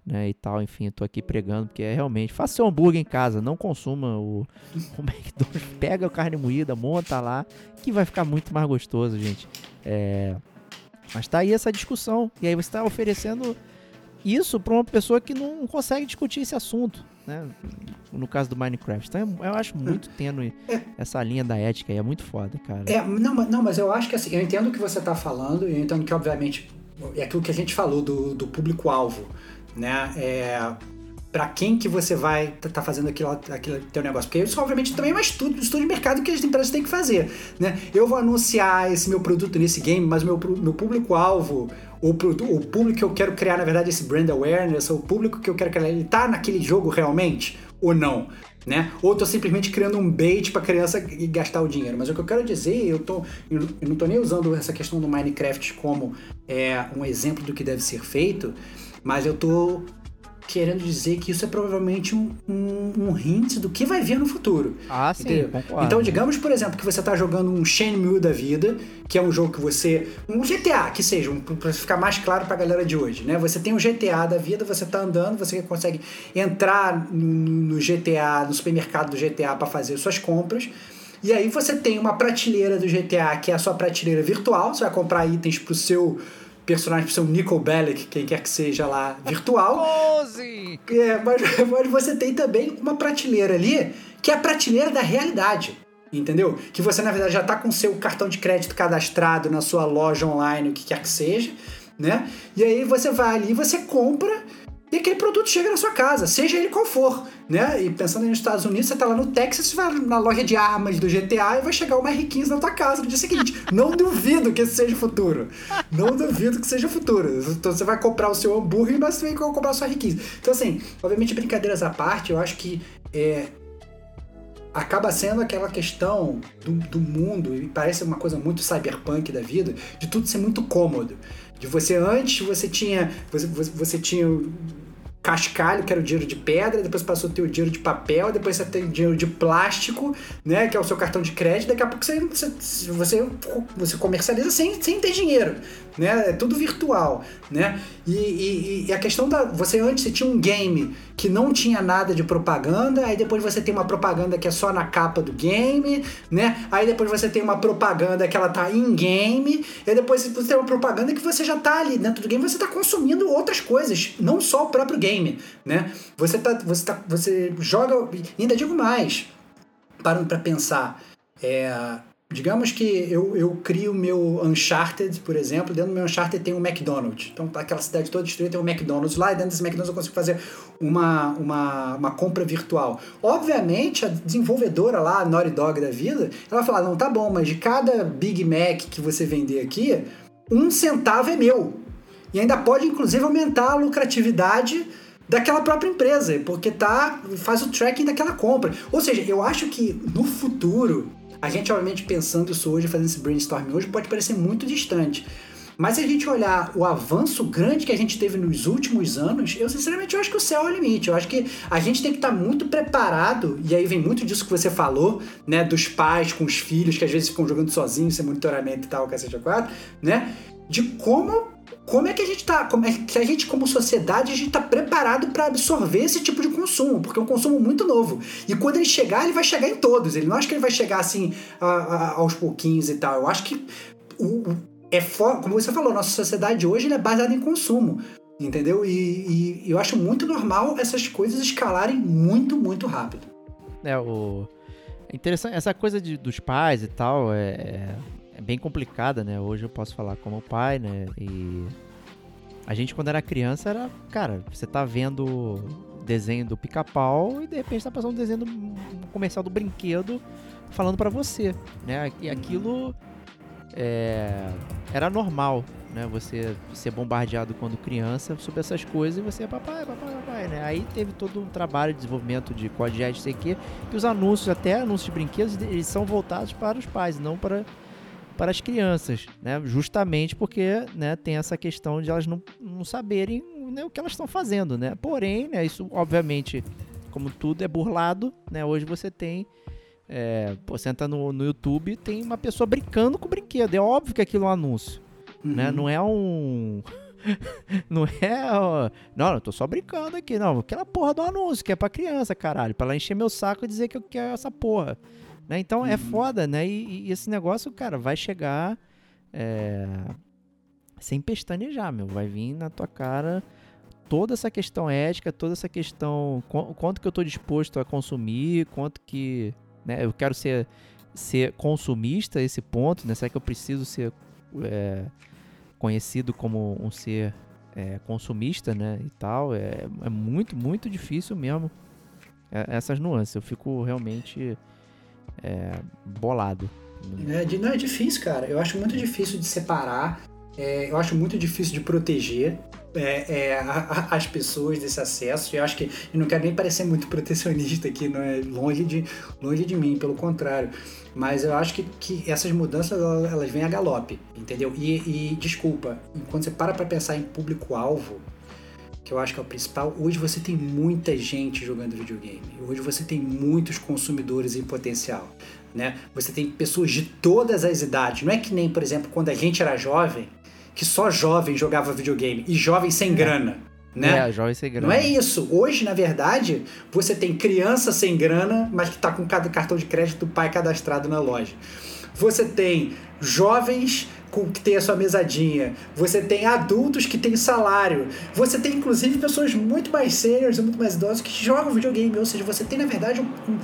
né, e tal, enfim, eu tô aqui pregando, porque é realmente, faça seu hambúrguer em casa, não consuma o, o McDonald's, pega a carne moída, monta lá, que vai ficar muito mais gostoso, gente. É, mas tá aí essa discussão, e aí você tá oferecendo isso para uma pessoa que não consegue discutir esse assunto, né? No caso do Minecraft. Então eu acho muito tênue essa linha da ética e é muito foda, cara. É, não, mas- não, mas eu acho que assim, eu entendo o que você está falando, eu entendo que, obviamente, é aquilo que a gente falou do, do público-alvo, né? É, para quem que você vai estar tá fazendo aquilo, aquele teu negócio? Porque isso, obviamente, também é um estudo, estudo de mercado que as empresas têm que fazer, né? Eu vou anunciar esse meu produto nesse game, mas meu, meu público-alvo, o, o público que eu quero criar, na verdade, esse brand awareness, o público que eu quero criar, ele tá naquele jogo realmente ou não? Né? Ou tô simplesmente criando um bait pra criança gastar o dinheiro. Mas o que eu quero dizer, eu, tô, eu não tô nem usando essa questão do Minecraft como é, um exemplo do que deve ser feito, mas eu tô querendo dizer que isso é provavelmente um, um, um hint do que vai vir no futuro. Ah, sim, concordo. Então, digamos, por exemplo, que você tá jogando um Shenmue da vida, que é um jogo que você. Um GTA, que seja, um, pra ficar mais claro pra galera de hoje, né? Você tem um GTA da vida, você tá andando, você consegue entrar no, no GTA, no supermercado do GTA pra fazer suas compras. E aí você tem uma prateleira do GTA, que é a sua prateleira virtual, você vai comprar itens pro seu personagem, pro seu Nicol Bellic, quem quer que seja lá, virtual. Pose! É, mas, mas você tem também uma prateleira ali, que é a prateleira da realidade. Entendeu? Que você, na verdade, já está com seu cartão de crédito cadastrado na sua loja online, o que quer que seja, né? E aí você vai ali, você compra e aquele produto chega na sua casa, seja ele qual for, né? E pensando nos Estados Unidos, você tá lá no Texas, vai na loja de armas do GTA e vai chegar uma R15 na tua casa no dia seguinte. Não duvido que esse seja o futuro. Não duvido que seja o futuro. Então você vai comprar o seu hambúrguer, mas você vai comprar a sua R15. Então, assim, obviamente, brincadeiras à parte, eu acho que é, acaba sendo aquela questão do, do mundo, e parece uma coisa muito cyberpunk da vida, de tudo ser muito cômodo. De você antes você tinha. Você, você, tinha cascalho, que era o dinheiro de pedra, depois passou a ter o dinheiro de papel, depois você tem o dinheiro de plástico, né? Que é o seu cartão de crédito, daqui a pouco você, você, você, você comercializa sem, sem ter dinheiro. Né? É tudo virtual, né? E, e, e a questão da. Você antes você tinha um game que não tinha nada de propaganda, aí depois você tem uma propaganda que é só na capa do game, né? Aí depois você tem uma propaganda que ela tá in-game, e aí depois você tem uma propaganda que você já tá ali dentro do game, você tá consumindo outras coisas, não só o próprio game, né? Você tá. Você, tá, você joga. E ainda digo mais, parando para pensar. É, Digamos que eu, eu crio meu Uncharted, por exemplo, dentro do meu Uncharted tem um McDonald's. Então, aquela cidade toda destruída tem um McDonald's lá, e dentro desse McDonald's eu consigo fazer uma, uma, uma compra virtual. Obviamente, a desenvolvedora lá, a Naughty Dog da vida, ela vai falar, não, tá bom, mas de cada Big Mac que você vender aqui, um centavo é meu. E ainda pode, inclusive, aumentar a lucratividade daquela própria empresa, porque tá faz o tracking daquela compra. Ou seja, eu acho que no futuro a gente, obviamente, pensando isso hoje, fazendo esse brainstorming hoje, pode parecer muito distante. Mas se a gente olhar o avanço grande que a gente teve nos últimos anos, eu sinceramente eu acho que o céu é o limite. Eu acho que a gente tem que estar muito preparado, e aí vem muito disso que você falou, né? Dos pais com os filhos que às vezes ficam jogando sozinhos, sem monitoramento e tal, cacete a quatro, né? De como como é que a gente tá, como é que a gente como sociedade a gente tá preparado para absorver esse tipo de consumo, porque é um consumo muito novo. E quando ele chegar, ele vai chegar em todos. Ele não acha que ele vai chegar assim a, a, aos pouquinhos e tal. Eu acho que o, é como você falou, nossa sociedade hoje é baseada em consumo. Entendeu? E, e, eu acho muito normal essas coisas escalarem muito, muito rápido. É, o. É interessante, essa coisa de, dos pais e tal é, é bem complicada, né? Hoje eu posso falar como pai, né? E a gente quando era criança era, cara, você tá vendo desenho do pica-pau e de repente tá passando um desenho do um comercial do brinquedo falando para você, né? E aquilo é, era normal, né? Você ser bombardeado quando criança sobre essas coisas e você é papai, papai, papai, né? Aí teve todo um trabalho de desenvolvimento de código de sei que, que os anúncios, até anúncios de brinquedos, eles são voltados para os pais, não para para as crianças, né? Justamente porque, né, tem essa questão de elas não, não saberem né, o que elas estão fazendo, né? Porém, né, isso obviamente, como tudo é burlado, né? Hoje você tem é, você entra no, no YouTube tem uma pessoa brincando com o brinquedo. É óbvio que aquilo é um anúncio. Uhum. Né? Não é um, não é. ó, Não, eu tô só brincando aqui. Não, aquela porra do anúncio que é pra criança, caralho. Pra ela encher meu saco e dizer que eu quero essa porra. Né? Então é foda, né? E, e esse negócio, cara, vai chegar. é, sem pestanejar, meu. Vai vir na tua cara toda essa questão ética, toda essa questão. qu- Quanto que eu tô disposto a consumir, quanto que. Né, eu quero ser, ser consumista a esse ponto, né? Será que eu preciso ser é, conhecido como um ser é, consumista, né? E tal. É, é muito, muito difícil mesmo. é, essas nuances. Eu fico realmente é, bolado. É, não, é difícil, cara. Eu acho muito difícil de separar. é, eu acho muito difícil de proteger é, é, as pessoas desse acesso. Eu acho que. Eu não quero nem parecer muito protecionista aqui, não é longe de, longe de mim, pelo contrário. Mas eu acho que, que essas mudanças elas vêm a galope, entendeu? E, e desculpa, quando você para pra pensar em público-alvo, que eu acho que é o principal, hoje você tem muita gente jogando videogame. Hoje você tem muitos consumidores em potencial. Né? Você tem pessoas de todas as idades. Não é que nem, por exemplo, quando a gente era jovem, que só jovem jogava videogame e jovem sem grana. Né? É, jovem sem grana. Não é isso. Hoje, na verdade, você tem criança sem grana, mas que tá com cada cartão de crédito do pai cadastrado na loja. Você tem jovens com que tem a sua mesadinha. Você tem adultos que têm salário. Você tem, inclusive, pessoas muito mais seniors muito mais idosas que jogam videogame. Ou seja, você tem, na verdade, um, um,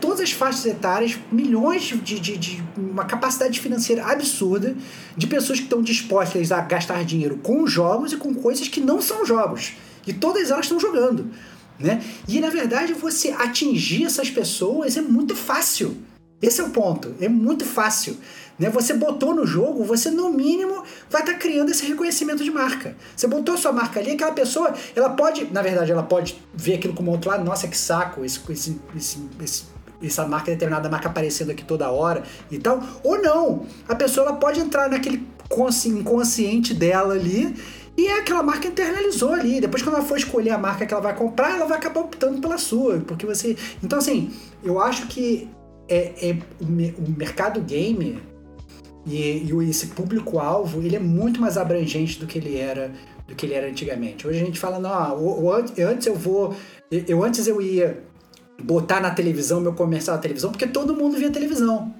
todas as faixas etárias, milhões de, de, de uma capacidade financeira absurda de pessoas que estão dispostas a gastar dinheiro com jogos e com coisas que não são jogos. E todas elas estão jogando. Né? E na verdade você atingir essas pessoas é muito fácil. Esse é o ponto. É muito fácil. Né? Você botou no jogo, você no mínimo vai estar criando esse reconhecimento de marca. Você botou sua marca ali, aquela pessoa, ela pode, na verdade, ela pode ver aquilo como outro lado, nossa, que saco, esse, esse, esse, esse essa marca, determinada marca aparecendo aqui toda hora e tal. Ou não. A pessoa ela pode entrar naquele consci- inconsciente dela ali e é aquela marca internalizou ali. Depois, quando ela for escolher a marca que ela vai comprar, ela vai acabar optando pela sua. Porque você. Então, assim, eu acho que é, é o, me- o mercado game e, e esse público-alvo, ele é muito mais abrangente do que ele era do que ele era antigamente. Hoje a gente fala, não, ah, o- o an- antes eu vou. Eu, antes eu ia botar na televisão meu comercial na televisão, porque todo mundo via televisão.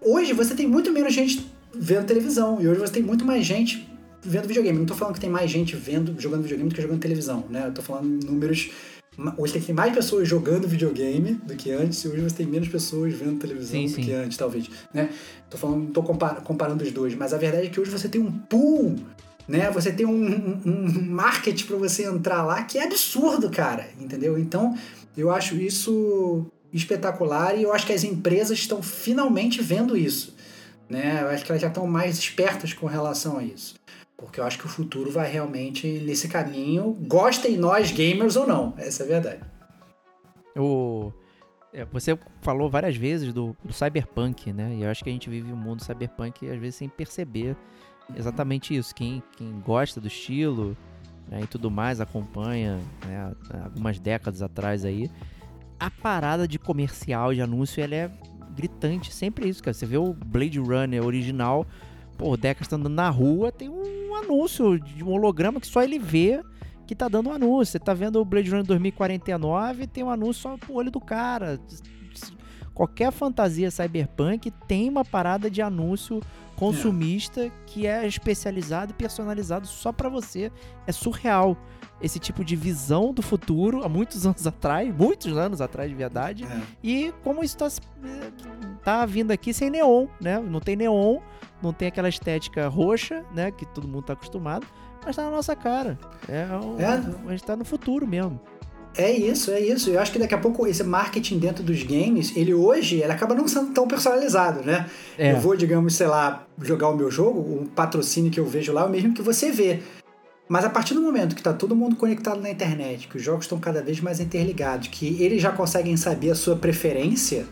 Hoje você tem muito menos gente vendo televisão. E hoje você tem muito mais gente vendo videogame. Não tô falando que tem mais gente vendo, jogando videogame do que jogando televisão, né? Eu tô falando números. Hoje tem mais pessoas jogando videogame do que antes, e hoje você tem menos pessoas vendo televisão Sim, do sim. que antes, talvez. Né? Tô falando, tô compar- comparando os dois, mas a verdade é que hoje você tem um pool, né? Você tem um, um, um market para você entrar lá que é absurdo, cara. Entendeu? Então, eu acho isso espetacular e eu acho que as empresas estão finalmente vendo isso. Né? Eu acho que elas já estão mais espertas com relação a isso. Porque eu acho que o futuro vai realmente nesse caminho, gostem nós gamers ou não. Essa é a verdade. O, é, você falou várias vezes do, do cyberpunk, né? E eu acho que a gente vive um mundo cyberpunk às vezes sem perceber exatamente isso. Quem, quem gosta do estilo né, e tudo mais, acompanha né, algumas décadas atrás aí, a parada de comercial, de anúncio, ela é gritante. Sempre isso, cara. Você vê o Blade Runner original, pô, o Deckard andando na rua, tem um anúncio de um holograma que só ele vê que tá dando um anúncio. Você tá vendo o Blade Runner 2049, tem um anúncio só pro olho do cara. Qualquer fantasia cyberpunk tem uma parada de anúncio consumista que é especializado e personalizado só pra você. É surreal esse tipo de visão do futuro há muitos anos atrás, muitos anos atrás de verdade. É. E como isso tá, tá vindo aqui sem neon, né? Não tem neon, não tem aquela estética roxa, né? Que todo mundo tá acostumado, mas tá na nossa cara. É, um- É. A gente tá no futuro mesmo. É isso, é isso. Eu acho que daqui a pouco esse marketing dentro dos games, ele hoje, ele acaba não sendo tão personalizado, né? É. Eu vou, digamos, sei lá, jogar o meu jogo, o patrocínio que eu vejo lá é o mesmo que você vê. Mas a partir do momento que está todo mundo conectado na internet, que os jogos estão cada vez mais interligados, que eles já conseguem saber a sua preferência,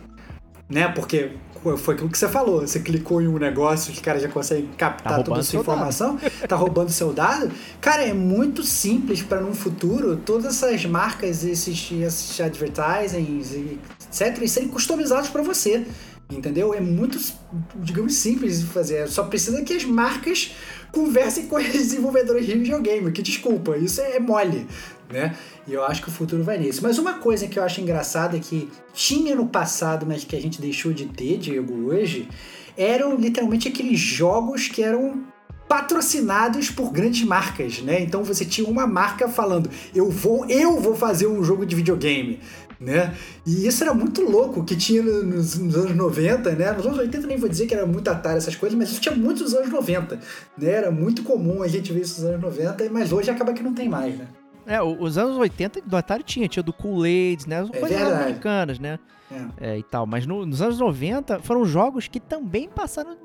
né? Porque foi aquilo que você falou, você clicou em um negócio que o cara já consegue captar Tá toda a sua seu dado. informação, tá roubando seu dado. Cara, é muito simples para no futuro todas essas marcas, esses, esses advertisings, e etc, serem customizados para você. Entendeu? É muito, digamos, simples de fazer. Só precisa que as marcas conversem com os desenvolvedores de videogame, que desculpa, isso é mole, né? E eu acho que o futuro vai nisso. Mas uma coisa que eu acho engraçada é que tinha no passado, mas que a gente deixou de ter, Diego, hoje, eram literalmente aqueles jogos que eram patrocinados por grandes marcas, né? Então você tinha uma marca falando: "Eu vou, eu vou fazer um jogo de videogame" né? E isso era muito louco que tinha nos, nos, anos 90, né? Nos anos 80 nem vou dizer que era muito Atari essas coisas, mas isso tinha muito nos anos 90, né? Era muito comum a gente ver isso nos anos 90, mas hoje acaba que não tem mais, né? É, os anos 80 do Atari tinha, tinha do Kool-Aid, né? As É coisas verdade. americanas, né? É. É, e tal. Mas no- nos anos 90 foram jogos que também passaram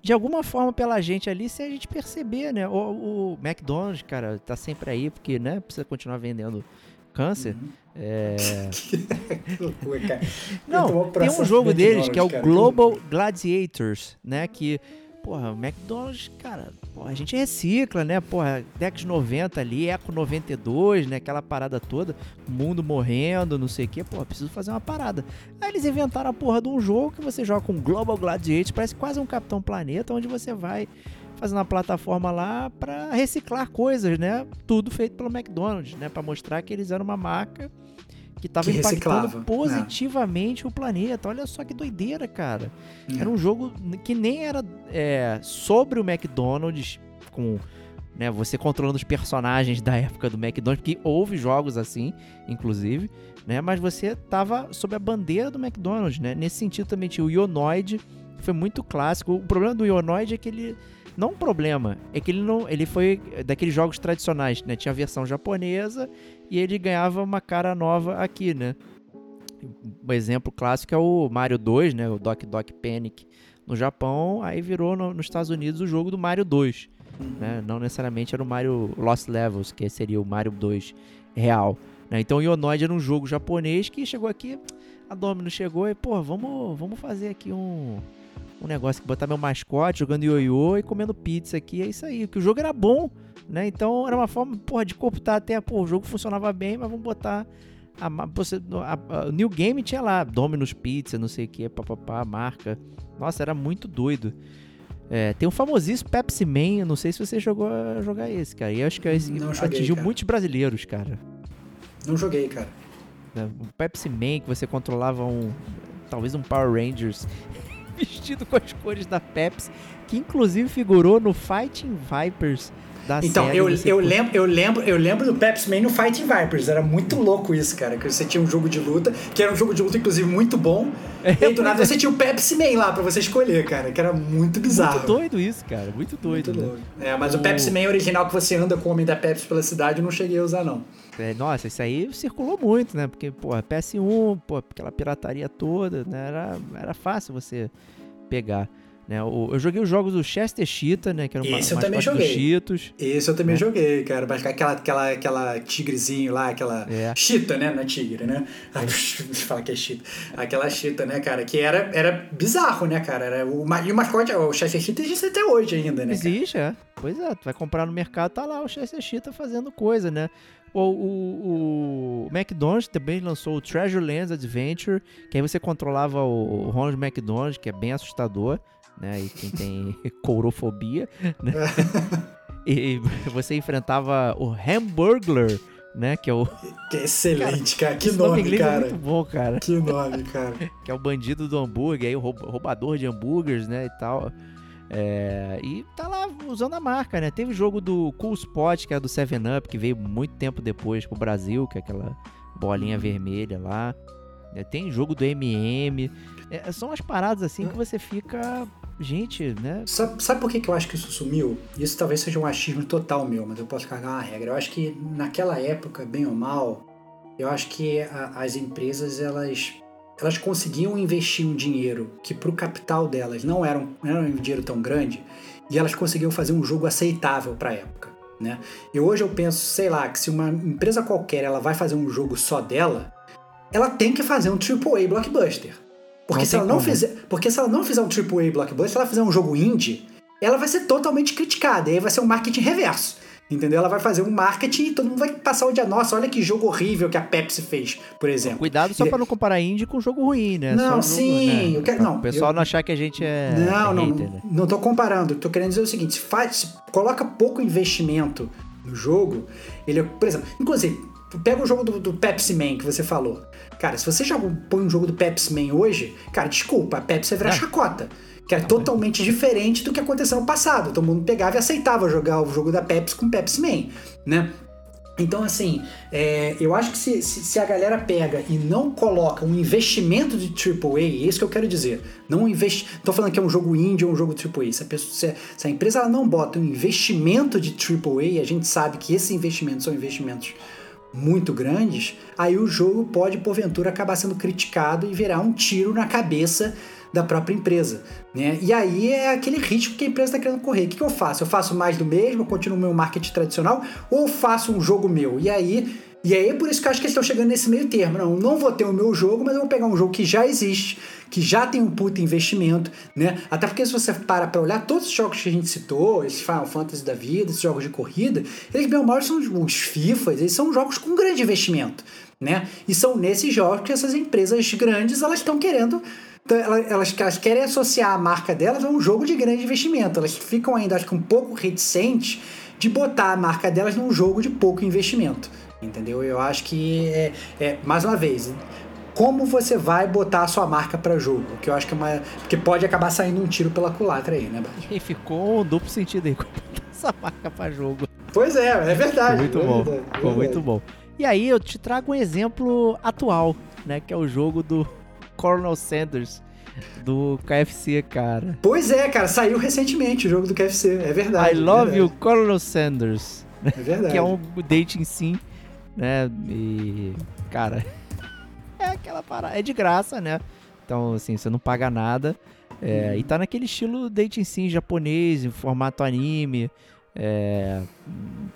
de alguma forma pela gente ali, sem a gente perceber, né? O, o McDonald's, cara, tá sempre aí, porque, né? Precisa continuar vendendo câncer. Uhum. É... que loucura, cara. Não, tem um jogo deles que é o cara. Global Gladiators, né? Que, porra, o McDonald's, cara, porra, a gente recicla, né? Porra, década de 90 ali, Eco 92, né? Aquela parada toda, mundo morrendo, não sei o quê. Porra, preciso fazer uma parada. Aí eles inventaram a porra de um jogo que você joga com Global Gladiators, parece quase um Capitão Planeta, onde você vai fazendo uma plataforma lá pra reciclar coisas, né? Tudo feito pelo McDonald's, né? Pra mostrar que eles eram uma marca que tava Que reciclava, impactando né? positivamente o planeta. Olha só que doideira, cara. É. Era um jogo que nem era é, sobre o McDonald's, com né, você controlando os personagens da época do McDonald's, porque houve jogos assim, inclusive, né? Mas você tava sob a bandeira do McDonald's, né? Nesse sentido também tinha o Ionoid, que foi muito clássico. O problema do Ionoid é que ele não um problema, é que ele não, ele foi daqueles jogos tradicionais, né? Tinha a versão japonesa e ele ganhava uma cara nova aqui, né? Um exemplo clássico é o Mario 2, né? O Doc Doc Panic no Japão, aí virou no- nos Estados Unidos o jogo do Mario 2, né? Não necessariamente era o Mario Lost Levels, que seria o Mario 2 real, né? Então Ionoid era um jogo japonês que chegou aqui, a Domino chegou e, pô, vamos, vamos fazer aqui um um negócio que botar meu mascote jogando ioiô e comendo pizza aqui, é isso aí. Que o jogo era bom, né? Então era uma forma, porra, de cooptar até, pô, o jogo funcionava bem, mas vamos botar a, a, a- o New Game tinha lá, Domino's Pizza, não sei o que, papapá, marca. Nossa, era muito doido. É, tem um famosíssimo Pepsi Man, eu não sei se você jogou a jogar esse, cara. E eu acho que esse Não joguei, atingiu cara. muitos brasileiros, cara. Não joguei, cara. né? Um Pepsi Man que você controlava um. Talvez um Power Rangers vestido com as cores da Pepsi, que inclusive figurou no Fighting Vipers da Então, série. eu, Você eu, curte- lembro, eu, lembro, eu lembro do Pepsi Man no Fighting Vipers. Era muito louco isso, cara. Que você tinha um jogo de luta, que era um jogo de luta, inclusive, muito bom. É, e aí, do nada, pois é. você tinha o Pepsi Man lá pra você escolher, cara. Que era muito bizarro. Muito doido isso, cara. Muito doido. Muito né? É, mas o O- Pepsi Man original que você anda com o Homem da Pepsi pela cidade, eu não cheguei a usar, não. É, nossa, isso aí circulou muito, né? Porque, pô, PS1, pô, aquela pirataria toda, né? Era, era fácil você pegar. Né? O- eu joguei os jogos do Chester Cheetah, né? Que era uma Esse eu também joguei. Cheetos. Esse eu também É. joguei, cara. Mas aquela, aquela, aquela tigrezinho lá, aquela É. chita, né? Não é tigre, né? Ah, Fala que é chita. Aquela chita, né, cara? Que era, era bizarro, né, cara? Era o, e o mascote, o Chester Cheetah existe até hoje ainda, né? cara? Existe, é. Pois é, tu vai comprar no mercado, tá lá o Chester Cheetah fazendo coisa, né? O, o, o McDonald's também lançou o Treasure Lands Adventure, que aí você controlava o, o Ronald McDonald, que é bem assustador, né? E quem tem courofobia, né? E você enfrentava o Hamburglar, né? Que é o Que excelente, cara. Que esse nome, nome, é cara. muito bom, cara. Que nome, cara. Que é o bandido do hambúrguer, aí o roub- roubador de hambúrgueres, né? E tal. É, e tá lá usando a marca, né? Teve o jogo do Cool Spot, que é do 7-Up, que veio muito tempo depois pro Brasil, que é aquela bolinha vermelha lá. É, tem jogo do MM. É, são as paradas assim que você fica. Gente, né? Sabe, sabe por que, que eu acho que isso sumiu? Isso talvez seja um achismo total meu, mas eu posso cagar uma regra. Eu acho que naquela época, bem ou mal, eu acho que a- as empresas elas elas conseguiam investir um dinheiro que pro capital delas não era um, não era um dinheiro tão grande e elas conseguiam fazer um jogo aceitável pra época, né? E hoje eu penso, sei lá, que se uma empresa qualquer ela vai fazer um jogo só dela, ela tem que fazer um AAA blockbuster. Porque Não se ela não como. fizer, porque se ela não fizer um AAA blockbuster, se ela fizer um jogo indie, ela vai ser totalmente criticada. E aí vai ser um marketing reverso. Entendeu? Ela vai fazer um marketing e todo mundo vai passar o dia. Nossa, olha que jogo horrível que a Pepsi fez, por exemplo. Cuidado só E- pra não comparar indie com jogo ruim, né? Não, Só jogo, sim, né? eu quero- Pra não, O pessoal eu- não achar que a gente é, Não, é não, hater, né? não tô comparando. Tô querendo dizer o seguinte: se faz, coloca pouco investimento no jogo, ele, por exemplo, inclusive, pega o jogo do, do Pepsi Man que você falou. Cara, se você joga, põe um jogo do Pepsi Man hoje, cara, desculpa, a Pepsi vai virar É. chacota. Que é totalmente diferente do que aconteceu no passado. Todo mundo pegava e aceitava jogar o jogo da Pepsi com Pepsi Man, né? Então, assim, é, eu acho que se, se, se a galera pega e não coloca um investimento de AAA, é isso que eu quero dizer. Não investe. Tô falando que é um jogo indie ou um jogo AAA. Se a, pessoa, se a, se a empresa ela não bota um investimento de AAA, a gente sabe que esses investimentos são investimentos muito grandes, aí o jogo pode, porventura, acabar sendo criticado e virar um tiro na cabeça da própria empresa. Né? E aí é aquele risco que a empresa está querendo correr. O que, eu faço? Eu faço mais do mesmo, eu continuo meu marketing tradicional, ou faço um jogo meu? E aí. E aí é por isso que eu acho que eles estão chegando nesse meio termo. Não, não vou ter o meu jogo, mas eu vou pegar um jogo que já existe, que já tem um puta investimento, né? Até porque se você para pra olhar todos os jogos que a gente citou, esses Final Fantasy da vida, esses jogos de corrida, eles bem ou são os, FIFAs, eles são jogos com grande investimento, né? E são nesses jogos que essas empresas grandes elas estão querendo ela- elas, elas querem associar a marca delas a um jogo de grande investimento. Elas ficam ainda, acho que um pouco reticentes de botar a marca delas num jogo de pouco investimento. Entendeu? Eu acho que é, é mais uma vez, como você vai botar a sua marca para jogo? Que eu acho que é uma. Porque pode acabar saindo um tiro pela culatra aí, né, Bad? E ficou um duplo sentido aí. como Essa marca pra jogo. Pois é, é verdade. Foi muito é bom. verdade, é muito bom. E aí eu te trago um exemplo atual, né? Que é o jogo do Colonel Sanders do KFC, cara. Pois é, cara, saiu recentemente o jogo do KFC. É verdade. I love é verdade, you, Colonel Sanders. É verdade. Que é um dating sim, né? E, cara, é aquela parada. É de graça, né? Então, assim, você não paga nada. É, E tá naquele estilo dating sim japonês, em formato anime. É,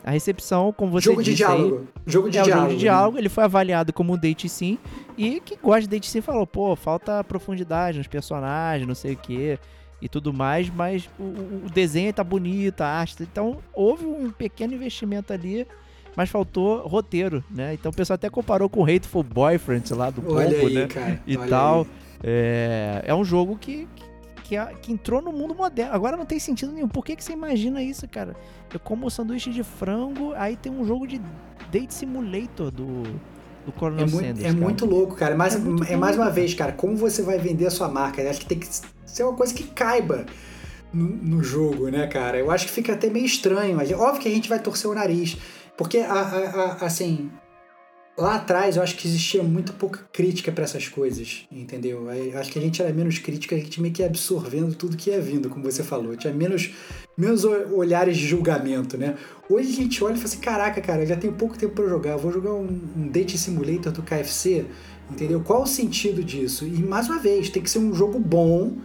a recepção, como você Jogo de disse aí, diálogo. Jogo de é diálogo. jogo de né? diálogo, ele foi avaliado como um date sim. E quem gosta de date sim falou, pô, falta profundidade nos personagens, não sei o que e tudo mais, mas o, o- o desenho tá bonito, a arte. Então houve um pequeno investimento ali, mas faltou roteiro, né? Então o pessoal até comparou com o Hateful Boyfriend lá do Olha Pombo, aí, né? cara. E tal. É, é um jogo que, que, que, entrou no mundo moderno. Agora não tem sentido nenhum. Por que, que você imagina isso, cara? Eu como sanduíche de frango, aí tem um jogo de Date Simulator do, do Coronel É muito, Sanders. é cara. muito louco, cara. Mas É é, mais uma vez, cara, como você vai vender a sua marca? Eu acho que tem que ser uma coisa que caiba no, no jogo, né, cara? Eu acho que fica até meio estranho. Mas é óbvio que a gente vai torcer o nariz. Porque, a, a- a- assim, lá atrás eu acho que existia muito pouca crítica pra essas coisas, entendeu? Aí, acho que a gente era menos crítica, a gente meio que ia absorvendo tudo que ia vindo, como você falou. Tinha menos, menos olhares de julgamento, né? Hoje a gente olha e fala assim: caraca, cara, eu já tenho pouco tempo pra jogar, eu vou jogar um, um Date Simulator do KFC, entendeu? Qual o sentido disso? E mais uma vez, tem que ser um jogo bom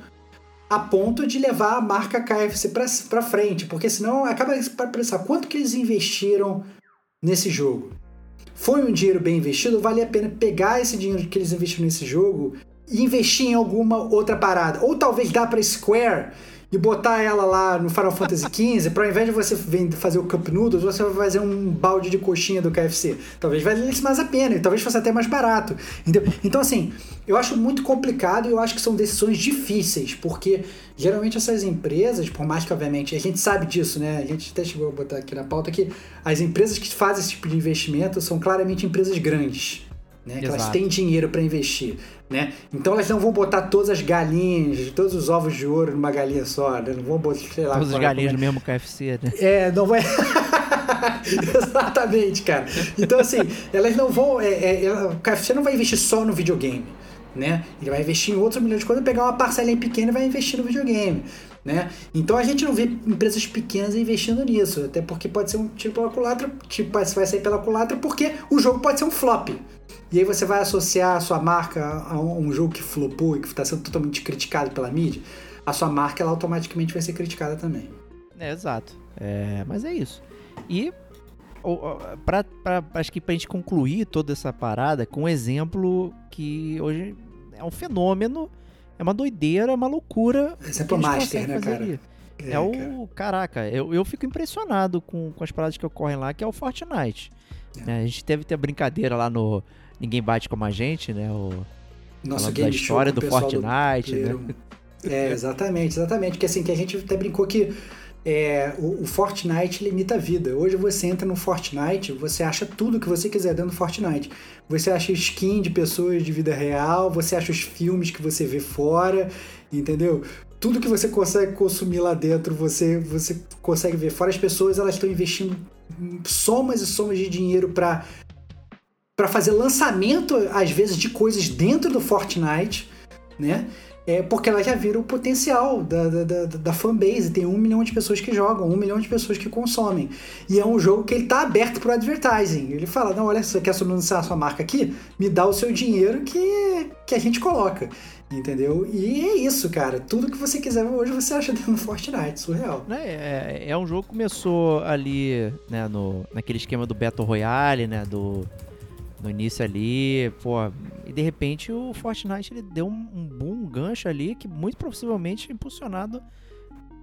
a ponto de levar a marca KFC pra frente, porque senão acaba para pensar quanto que eles investiram nesse jogo. Foi um dinheiro bem investido? Vale a pena pegar esse dinheiro que eles investiram nesse jogo e investir em alguma outra parada? Ou talvez dá pra Square e botar ela lá no Final Fantasy XV, para ao invés de você fazer o Cup Noodles, você vai fazer um balde de coxinha do KFC. Talvez valesse mais a pena, e talvez fosse até mais barato. Entendeu? Então, assim, eu acho muito complicado e eu acho que são decisões difíceis, porque geralmente essas empresas, por mais que, obviamente, a gente sabe disso, né? A gente até chegou a botar aqui na pauta que as empresas que fazem esse tipo de investimento são claramente empresas grandes. Né, que elas têm dinheiro para investir, né? Então elas não vão botar todas as galinhas, todos os ovos de ouro numa galinha só, né? Não vão botar, sei lá. Todas as galinhas do mesmo KFC, né? é, não vai. Exatamente, cara. Então, assim, elas não vão. É, é, ela- o KFC não vai investir só no videogame, né? Ele vai investir em outros milhões de coisas, pegar uma parcelinha pequena e vai investir no videogame, né? Então a gente não vê empresas pequenas investindo nisso, até porque pode ser um tiro pela culatra, tipo, vai sair pela culatra, porque o jogo pode ser um flop. E aí você vai associar a sua marca a um jogo que flopou e que está sendo totalmente criticado pela mídia, a sua marca ela automaticamente vai ser criticada também. É, exato. É, mas é isso. E pra, pra, acho que pra gente concluir toda essa parada com um exemplo que hoje é um fenômeno, é uma doideira, é uma loucura. Exemplo eles master, né, cara? ali. É, é o. Cara. Caraca, eu, eu fico impressionado com, com as paradas que ocorrem lá, que é o Fortnite. É. É, a gente deve ter brincadeira lá no Ninguém Bate Como a Gente, né? O, Nosso game da história do Fortnite, do né? É, exatamente, exatamente. Que assim, que a gente até brincou que é, o, o, Fortnite limita a vida. Hoje você entra no Fortnite, você acha tudo que você quiser dentro do Fortnite. Você acha skin de pessoas de vida real, você acha os filmes que você vê fora, entendeu? Tudo que você consegue consumir lá dentro, você, você consegue ver fora. As pessoas elas estão investindo somas e somas de dinheiro para para fazer lançamento, às vezes, de coisas dentro do Fortnite, né? É porque elas já viram o potencial da, da, da, da fanbase. Tem um milhão de pessoas que jogam, um milhão de pessoas que consomem. E é um jogo que ele tá aberto para advertising. Ele fala: não, olha, você quer anunciar a sua marca aqui? Me dá o seu dinheiro que, que a gente coloca. Entendeu? E é isso, cara. Tudo que você quiser hoje você acha dentro do Fortnite, surreal. É, é, é um jogo que começou ali, né, no, naquele esquema do Battle Royale, né, do no início ali, pô, e de repente o Fortnite ele deu um, boom, um gancho ali que muito possivelmente impulsionado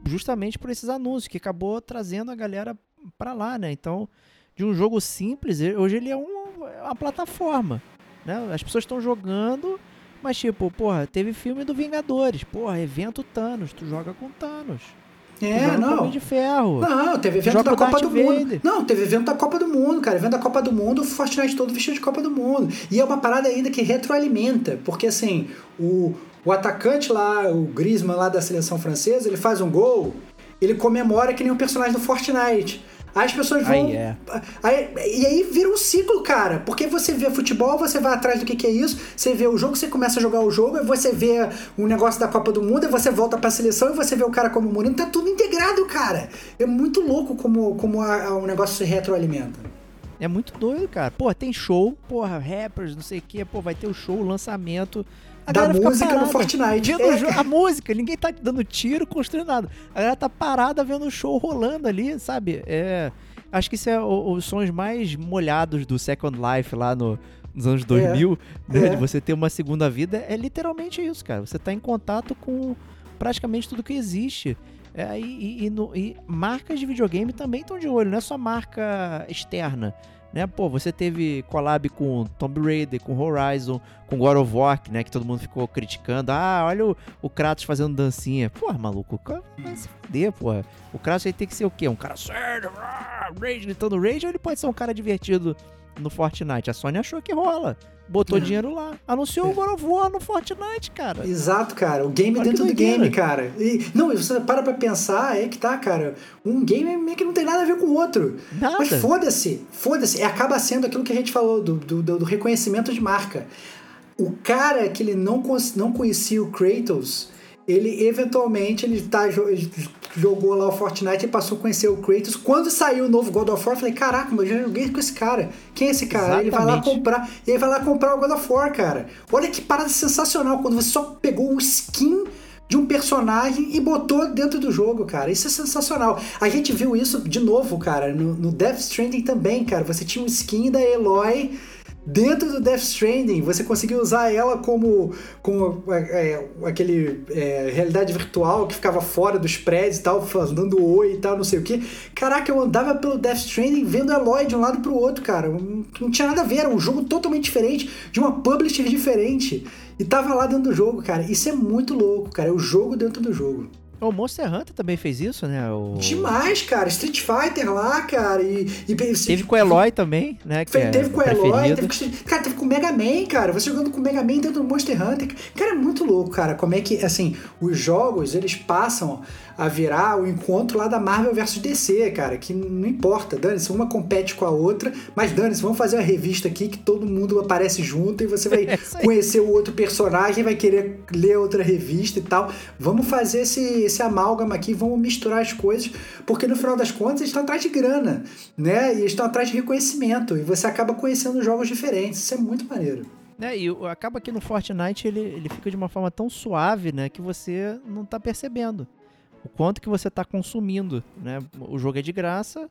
justamente por esses anúncios que acabou trazendo a galera para lá, né? Então, de um jogo simples, hoje ele é, um, é uma plataforma, né? As pessoas estão jogando, mas tipo, porra, teve filme do Vingadores, porra, evento Thanos, tu joga com Thanos. É, não. de ferro. Não, teve evento da Copa do Mundo. Não, teve evento da Copa do Mundo, cara. Evento da Copa do Mundo, o Fortnite todo vestido de Copa do Mundo. E é uma parada ainda que retroalimenta, porque assim, o, o atacante lá, o Griezmann lá da seleção francesa, ele faz um gol, ele comemora que nem um personagem do Fortnite. Aí as pessoas vão. Aí é. aí, e aí vira um ciclo, cara. Porque você vê futebol, você vai atrás do que, que é isso, você vê o jogo, você começa a jogar o jogo, aí você vê um negócio da Copa do Mundo, aí você volta pra seleção e você vê o cara como Mourinho. Tá tudo integrado, cara. É muito louco como, como a, a, o negócio se retroalimenta. É muito doido, cara. Pô, tem show, porra, rappers, não sei o quê, pô, vai ter o show, o lançamento a da música no Fortnite. É. A música, ninguém tá dando tiro, construindo nada. A galera tá parada vendo o show rolando ali, sabe? É. Acho que isso é os sons mais molhados do Second Life lá no, nos anos 2000, é. Né, é. de você ter uma segunda vida, é literalmente isso, cara. Você tá em contato com praticamente tudo que existe. É, e, e, no, e marcas de videogame também estão de olho, não é só marca externa né? Pô, você teve collab com Tomb Raider, com Horizon, com God of War, né? Que todo mundo ficou criticando. Ah, olha o, o Kratos fazendo dancinha. Pô, maluco, vai se fuder, pô. O Kratos aí tem que ser o quê? Um cara sério, rage, gritando rage, ou ele pode ser um cara divertido no Fortnite? A Sony achou que rola botou dinheiro lá. Anunciou é. o God of War no Fortnite, cara. Exato, cara. O game Olha dentro do game, cara. E, não, você para pra pensar, é que tá, cara. Um game meio que não tem nada a ver com o outro. Nada. Mas foda-se, foda-se. Acaba sendo aquilo que a gente falou do, do, do reconhecimento de marca. O cara que ele não, não conhecia o Kratos ele eventualmente ele tá jogou lá o Fortnite e passou a conhecer o Kratos. Quando saiu o novo God of War, eu falei, caraca, mas eu já joguei com esse cara. Quem é esse cara? Ele vai lá comprar, e ele vai lá comprar o God of War, cara. Olha que parada sensacional quando você só pegou o skin de um personagem e botou dentro do jogo, cara. Isso é sensacional. A gente viu isso de novo, cara, no, no Death Stranding também, cara. Você tinha um skin da Eloy dentro do Death Stranding, você conseguiu usar ela como, como é, é, aquele é, realidade virtual que ficava fora dos prédios e tal, dando oi e tal, não sei o que. Caraca, eu andava pelo Death Stranding vendo Eloy de um lado pro outro, cara. Não, não tinha nada a ver, era um jogo totalmente diferente, de uma publisher diferente. E tava lá dentro do jogo, cara. Isso é muito louco, cara. É o jogo dentro do jogo. O Monster Hunter também fez isso, né? O... Demais, cara. Street Fighter lá, cara. E, e teve com o Eloy também, né? É teve com o Eloy. Teve com, cara, teve com o Mega Man, cara. Você jogando com o Mega Man dentro do Monster Hunter. Cara, é muito louco, cara. Como é que, assim, os jogos, eles passam a virar o encontro lá da Marvel versus DC, cara, que não importa, dane-se, uma compete com a outra, mas dane-se, vamos fazer uma revista aqui que todo mundo aparece junto e você vai é conhecer o outro personagem, vai querer ler outra revista e tal. Vamos fazer esse, esse amálgama aqui, vamos misturar as coisas, porque no final das contas eles estão atrás de grana, né? E eles estão atrás de reconhecimento, e você acaba conhecendo jogos diferentes, isso é muito maneiro. É, e acaba que no Fortnite ele, ele fica de uma forma tão suave, né, que você não tá percebendo o quanto que você está consumindo, né? O jogo é de graça,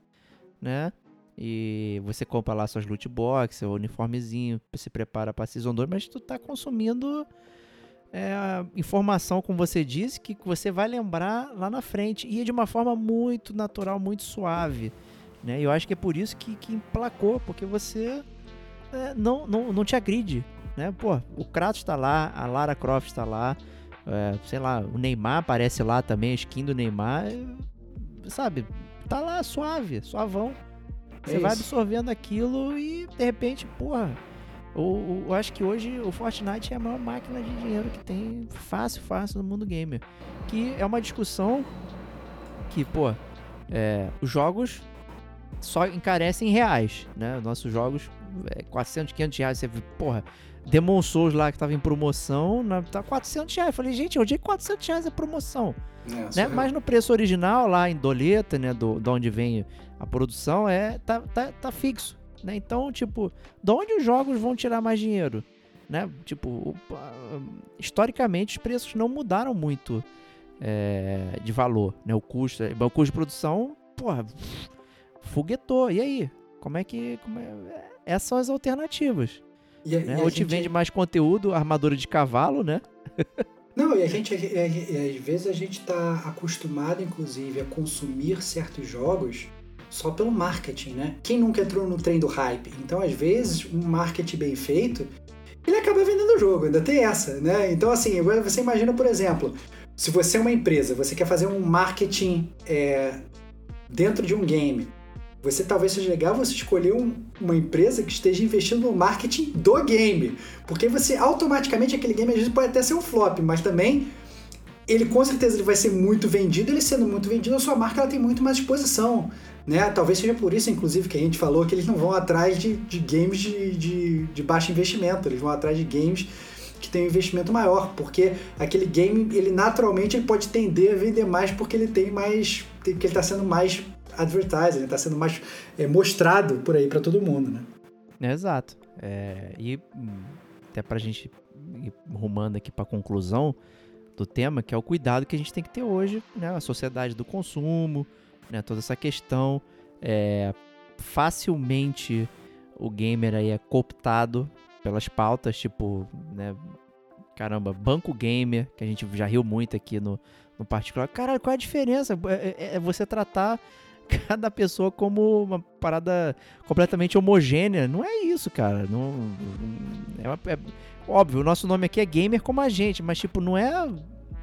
né? E você compra lá suas loot box, seu uniformezinho, se prepara para Season 2, mas tu tá consumindo é, informação, como você disse, que você vai lembrar lá na frente. E é de uma forma muito natural, muito suave. Né? Eu acho que é por isso que, que emplacou, porque você é, não, não, não te agride. Né? Pô, o Kratos está lá, a Lara Croft está lá, é, sei lá, o Neymar aparece lá também, a skin do Neymar, é, sabe? Tá lá suave, suavão. Você É vai absorvendo aquilo e de repente, porra. Eu, eu acho que hoje o Fortnite é a maior máquina de dinheiro que tem fácil, fácil no mundo gamer. Que é uma discussão que, pô, é, os jogos só encarecem em reais, né? Nossos jogos, é, 400, 500 reais, você, porra, Demon Souls lá que tava em promoção, na, tá 400 reais. Eu falei, gente, onde é que 400 reais é promoção? É, né? Mas no preço original, lá em doleta, né, do, de onde vem a produção, é tá, tá, tá fixo, né? Então, tipo, de onde os jogos vão tirar mais dinheiro, né? Tipo, historicamente os preços não mudaram muito é, de valor, né? O custo, o custo de produção, porra, foguetou. E aí? Como é que... Como é, essas são as alternativas, E né? e Ou te gente- vende mais conteúdo, armadura de cavalo, né? Não, e a gente, às vezes a gente tá acostumado, inclusive, a consumir certos jogos só pelo marketing, né? Quem nunca entrou no trem do hype? Então, às vezes, um marketing bem feito, ele acaba vendendo o jogo, ainda tem essa, né? Então, assim, você imagina, por exemplo, se você é uma empresa, você quer fazer um marketing é, dentro de um game, você talvez seja legal você escolher um- uma empresa que esteja investindo no marketing do game. Porque você automaticamente aquele game às vezes pode até ser um flop, mas também ele com certeza ele vai ser muito vendido, ele sendo muito vendido, a sua marca ela tem muito mais exposição. Né? Talvez seja por isso, inclusive, que a gente falou que eles não vão atrás de, de games de, de, de baixo investimento, eles vão atrás de games que tem um investimento maior, porque aquele game, ele naturalmente ele pode tender a vender mais porque ele tem mais. porque ele está sendo mais advertising, está sendo mais é, mostrado por aí para todo mundo, né? Exato. É, e até pra gente ir rumando aqui pra conclusão do tema, que é o cuidado que a gente tem que ter hoje, né? A sociedade do consumo, né? Toda essa questão. É, facilmente o gamer aí é cooptado pelas pautas, tipo, né? Caramba, banco gamer, que a gente já riu muito aqui no, no particular. Caralho, qual é a diferença? É, é- é você tratar cada pessoa como uma parada completamente homogênea. Não é isso, cara. Não, é, é- óbvio, o nosso nome aqui é gamer como a gente, mas tipo, não é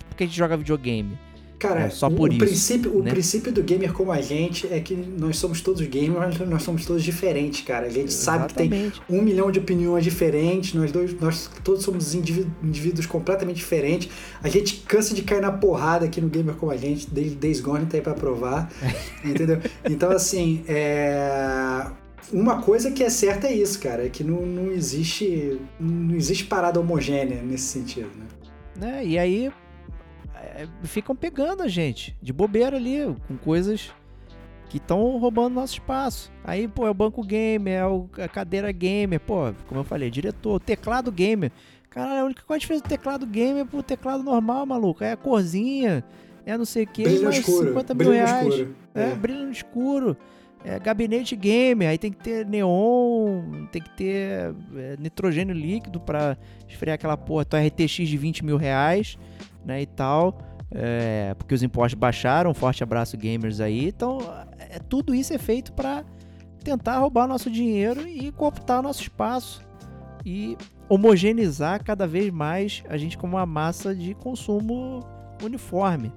porque a gente joga videogame. Cara, É, só o, por o isso, princípio, o né? princípio do gamer como a gente é que nós somos todos gamers, mas nós somos todos diferentes, cara. A gente sabe que tem Exatamente. um milhão de opiniões diferentes, nós dois, nós todos somos indiví- indivíduos completamente diferentes. A gente cansa de cair na porrada aqui no gamer como a gente, desde Days Gone tá aí pra provar, entendeu? Então, assim, é... Uma coisa que é certa é isso, cara, é que não, não existe não existe parada homogênea nesse sentido, né? Né? E aí é, ficam pegando a gente de bobeira ali, com coisas que estão roubando nosso espaço. Aí, pô, é o banco gamer, é o- a cadeira gamer, pô, como eu falei, diretor, teclado gamer. Caralho, a única coisa diferença do teclado gamer pro teclado normal, maluco, é a corzinha, é não sei o que, mais escuro, 50 mil reais. escuro. É, É. brilho no escuro. É, gabinete gamer, aí tem que ter neon, tem que ter é, nitrogênio líquido pra esfriar aquela porra. Tua RTX de 20 mil reais, né, e tal. É, porque os impostos baixaram. Forte abraço, gamers aí. Então, é, tudo isso é feito pra tentar roubar nosso dinheiro e cooptar nosso espaço. E homogeneizar cada vez mais a gente como uma massa de consumo uniforme.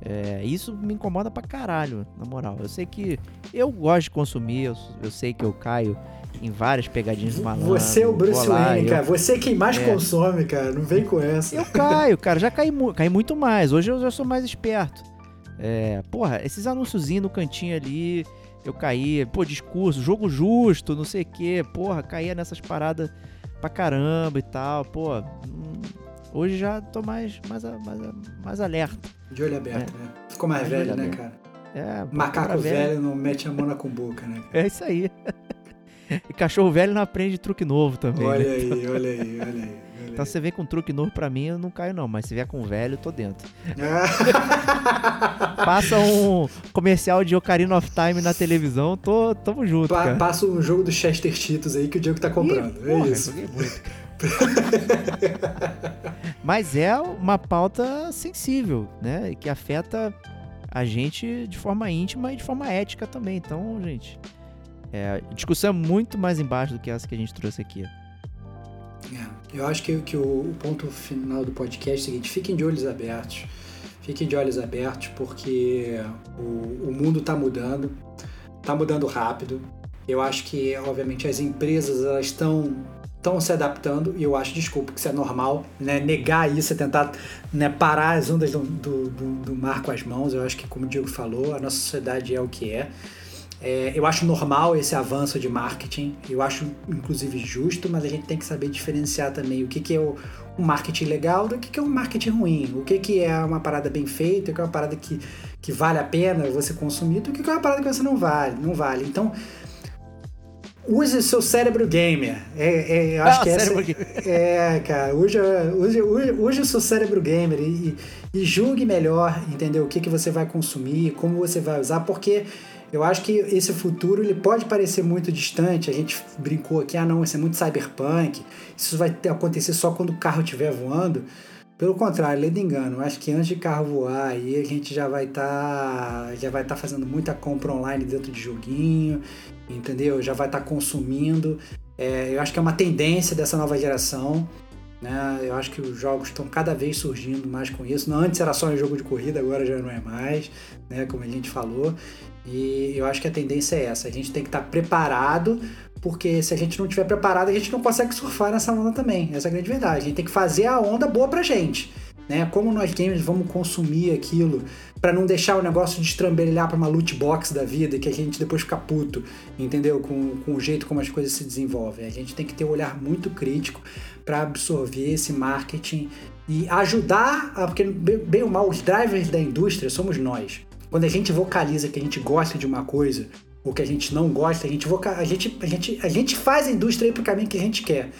É, isso me incomoda pra caralho, na moral. Eu sei que eu gosto de consumir, eu, eu sei que eu caio em várias pegadinhas de malandro. Você é o Bruce lá, Wayne, eu- cara. Você é quem mais É. consome, cara. Não vem com essa. Eu caio, cara, já caí, mu- caí muito mais. Hoje eu já sou mais esperto. É, porra, esses anúnciozinhos no cantinho ali, eu caía, pô, discurso, jogo justo, não sei o quê, porra, caía nessas paradas pra caramba e tal, pô. hum, hoje já tô mais, mais, mais, mais alerta. De olho aberto, né? Ficou mais De velho, né, aberto. cara? É, Macaco cara velho. não mete a mão na cumbuca, né? É isso aí. E cachorro velho não aprende truque novo também. Olha né? aí, olha aí, olha aí. olha Então aí. você vem com truque novo pra mim, eu não caio não. Mas se vier com velho, eu tô dentro. Ah. Passa um comercial de Ocarina of Time na televisão, tô, tamo junto, Pa- cara. Passa um jogo do Chester Cheetos aí que o Diego tá comprando. Ih, é porra, isso. Mas é uma pauta sensível, né? Que afeta a gente de forma íntima e de forma ética também. Então, gente, é, discussão é muito mais embaixo do que essa que a gente trouxe aqui. É, eu acho que, que o, o, ponto final do podcast é o seguinte: fiquem de olhos abertos. Fiquem de olhos abertos porque o, o mundo está mudando, está mudando rápido. Eu acho que, obviamente, as empresas elas estão estão se adaptando e eu acho, desculpa, que isso é normal, né? Negar isso é tentar né, parar as ondas do, do, do, do mar com as mãos. Eu acho que, como o Diego falou, a nossa sociedade é o que é. É, eu acho normal esse avanço de marketing, eu acho inclusive justo, mas a gente tem que saber diferenciar também o que, que é o, o marketing legal do que, que é um marketing ruim, o que, que é uma parada bem feita, o que é uma parada que, que vale a pena você consumir, do que, que é uma parada que você não vale, não vale. Então, use o seu cérebro gamer. É, é, eu acho ah, que essa, é, cara, use, use, use, use, o seu cérebro gamer e, e julgue melhor, entendeu? O que, que você vai consumir, como você vai usar, porque eu acho que esse futuro ele pode parecer muito distante. A gente brincou aqui, ah não, isso é muito cyberpunk. Isso vai acontecer só quando o carro estiver voando. Pelo contrário, lei do engano. Acho que antes de carro voar, aí a gente já vai estar tá, já vai estar tá fazendo muita compra online dentro de joguinho, entendeu? Já vai estar tá consumindo. É, eu acho que é uma tendência dessa nova geração. Né? Eu acho que os jogos estão cada vez surgindo mais com isso. Não, antes era só um jogo de corrida, agora já não é mais, né? como a gente falou. E eu acho que a tendência é essa. A gente tem que estar preparado, porque se a gente não estiver preparado, a gente não consegue surfar nessa onda também. Essa é a grande verdade. A gente tem que fazer a onda boa pra gente. Né? Como nós gamers vamos consumir aquilo para não deixar o negócio de estrambelhar para uma loot box da vida que a gente depois fica puto, entendeu? Com, com o jeito como as coisas se desenvolvem. A gente tem que ter um olhar muito crítico para absorver esse marketing e ajudar, a, porque bem ou mal, os drivers da indústria somos nós. Quando a gente vocaliza que a gente gosta de uma coisa ou que a gente não gosta, a gente, voca... a gente, a gente, a gente faz a indústria ir para o caminho que a gente quer.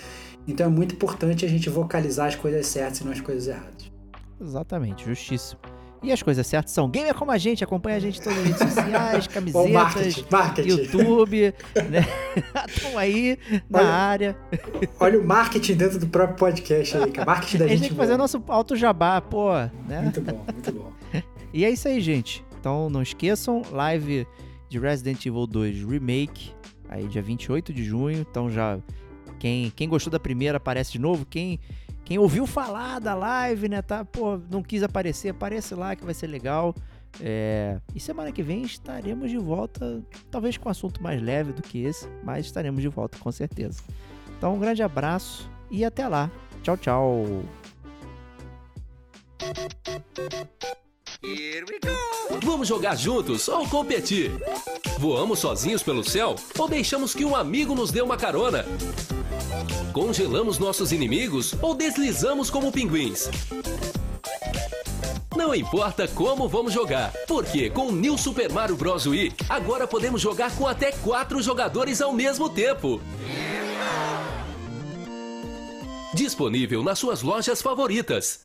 Então é muito importante a gente vocalizar as coisas certas e não as coisas erradas. Exatamente, justíssimo. E as coisas certas são gamer como a gente, acompanha a gente em todas as redes sociais, camisetas, marketing, marketing. YouTube, né? Estão aí na olha, área. Olha o marketing dentro do próprio podcast aí, cara. Marketing da gente. A gente tem que fazer nosso alto jabá, pô, né? Muito bom, muito bom. E é isso aí, gente. Então não esqueçam, live de Resident Evil 2 Remake, aí dia 28 de junho. Então já quem, quem gostou da primeira aparece de novo, quem quem ouviu falar da live, né, tá, pô, não quis aparecer, aparece lá que vai ser legal. É... E semana que vem estaremos de volta, talvez com um assunto mais leve do que esse, mas estaremos de volta com certeza. Então um grande abraço e até lá. Tchau, tchau. Vamos jogar juntos ou competir? Voamos sozinhos pelo céu ou deixamos que um amigo nos dê uma carona? Congelamos nossos inimigos ou deslizamos como pinguins? Não importa como vamos jogar, porque com o New Super Mario Bros. Wii, agora podemos jogar com até quatro jogadores ao mesmo tempo. Disponível nas suas lojas favoritas.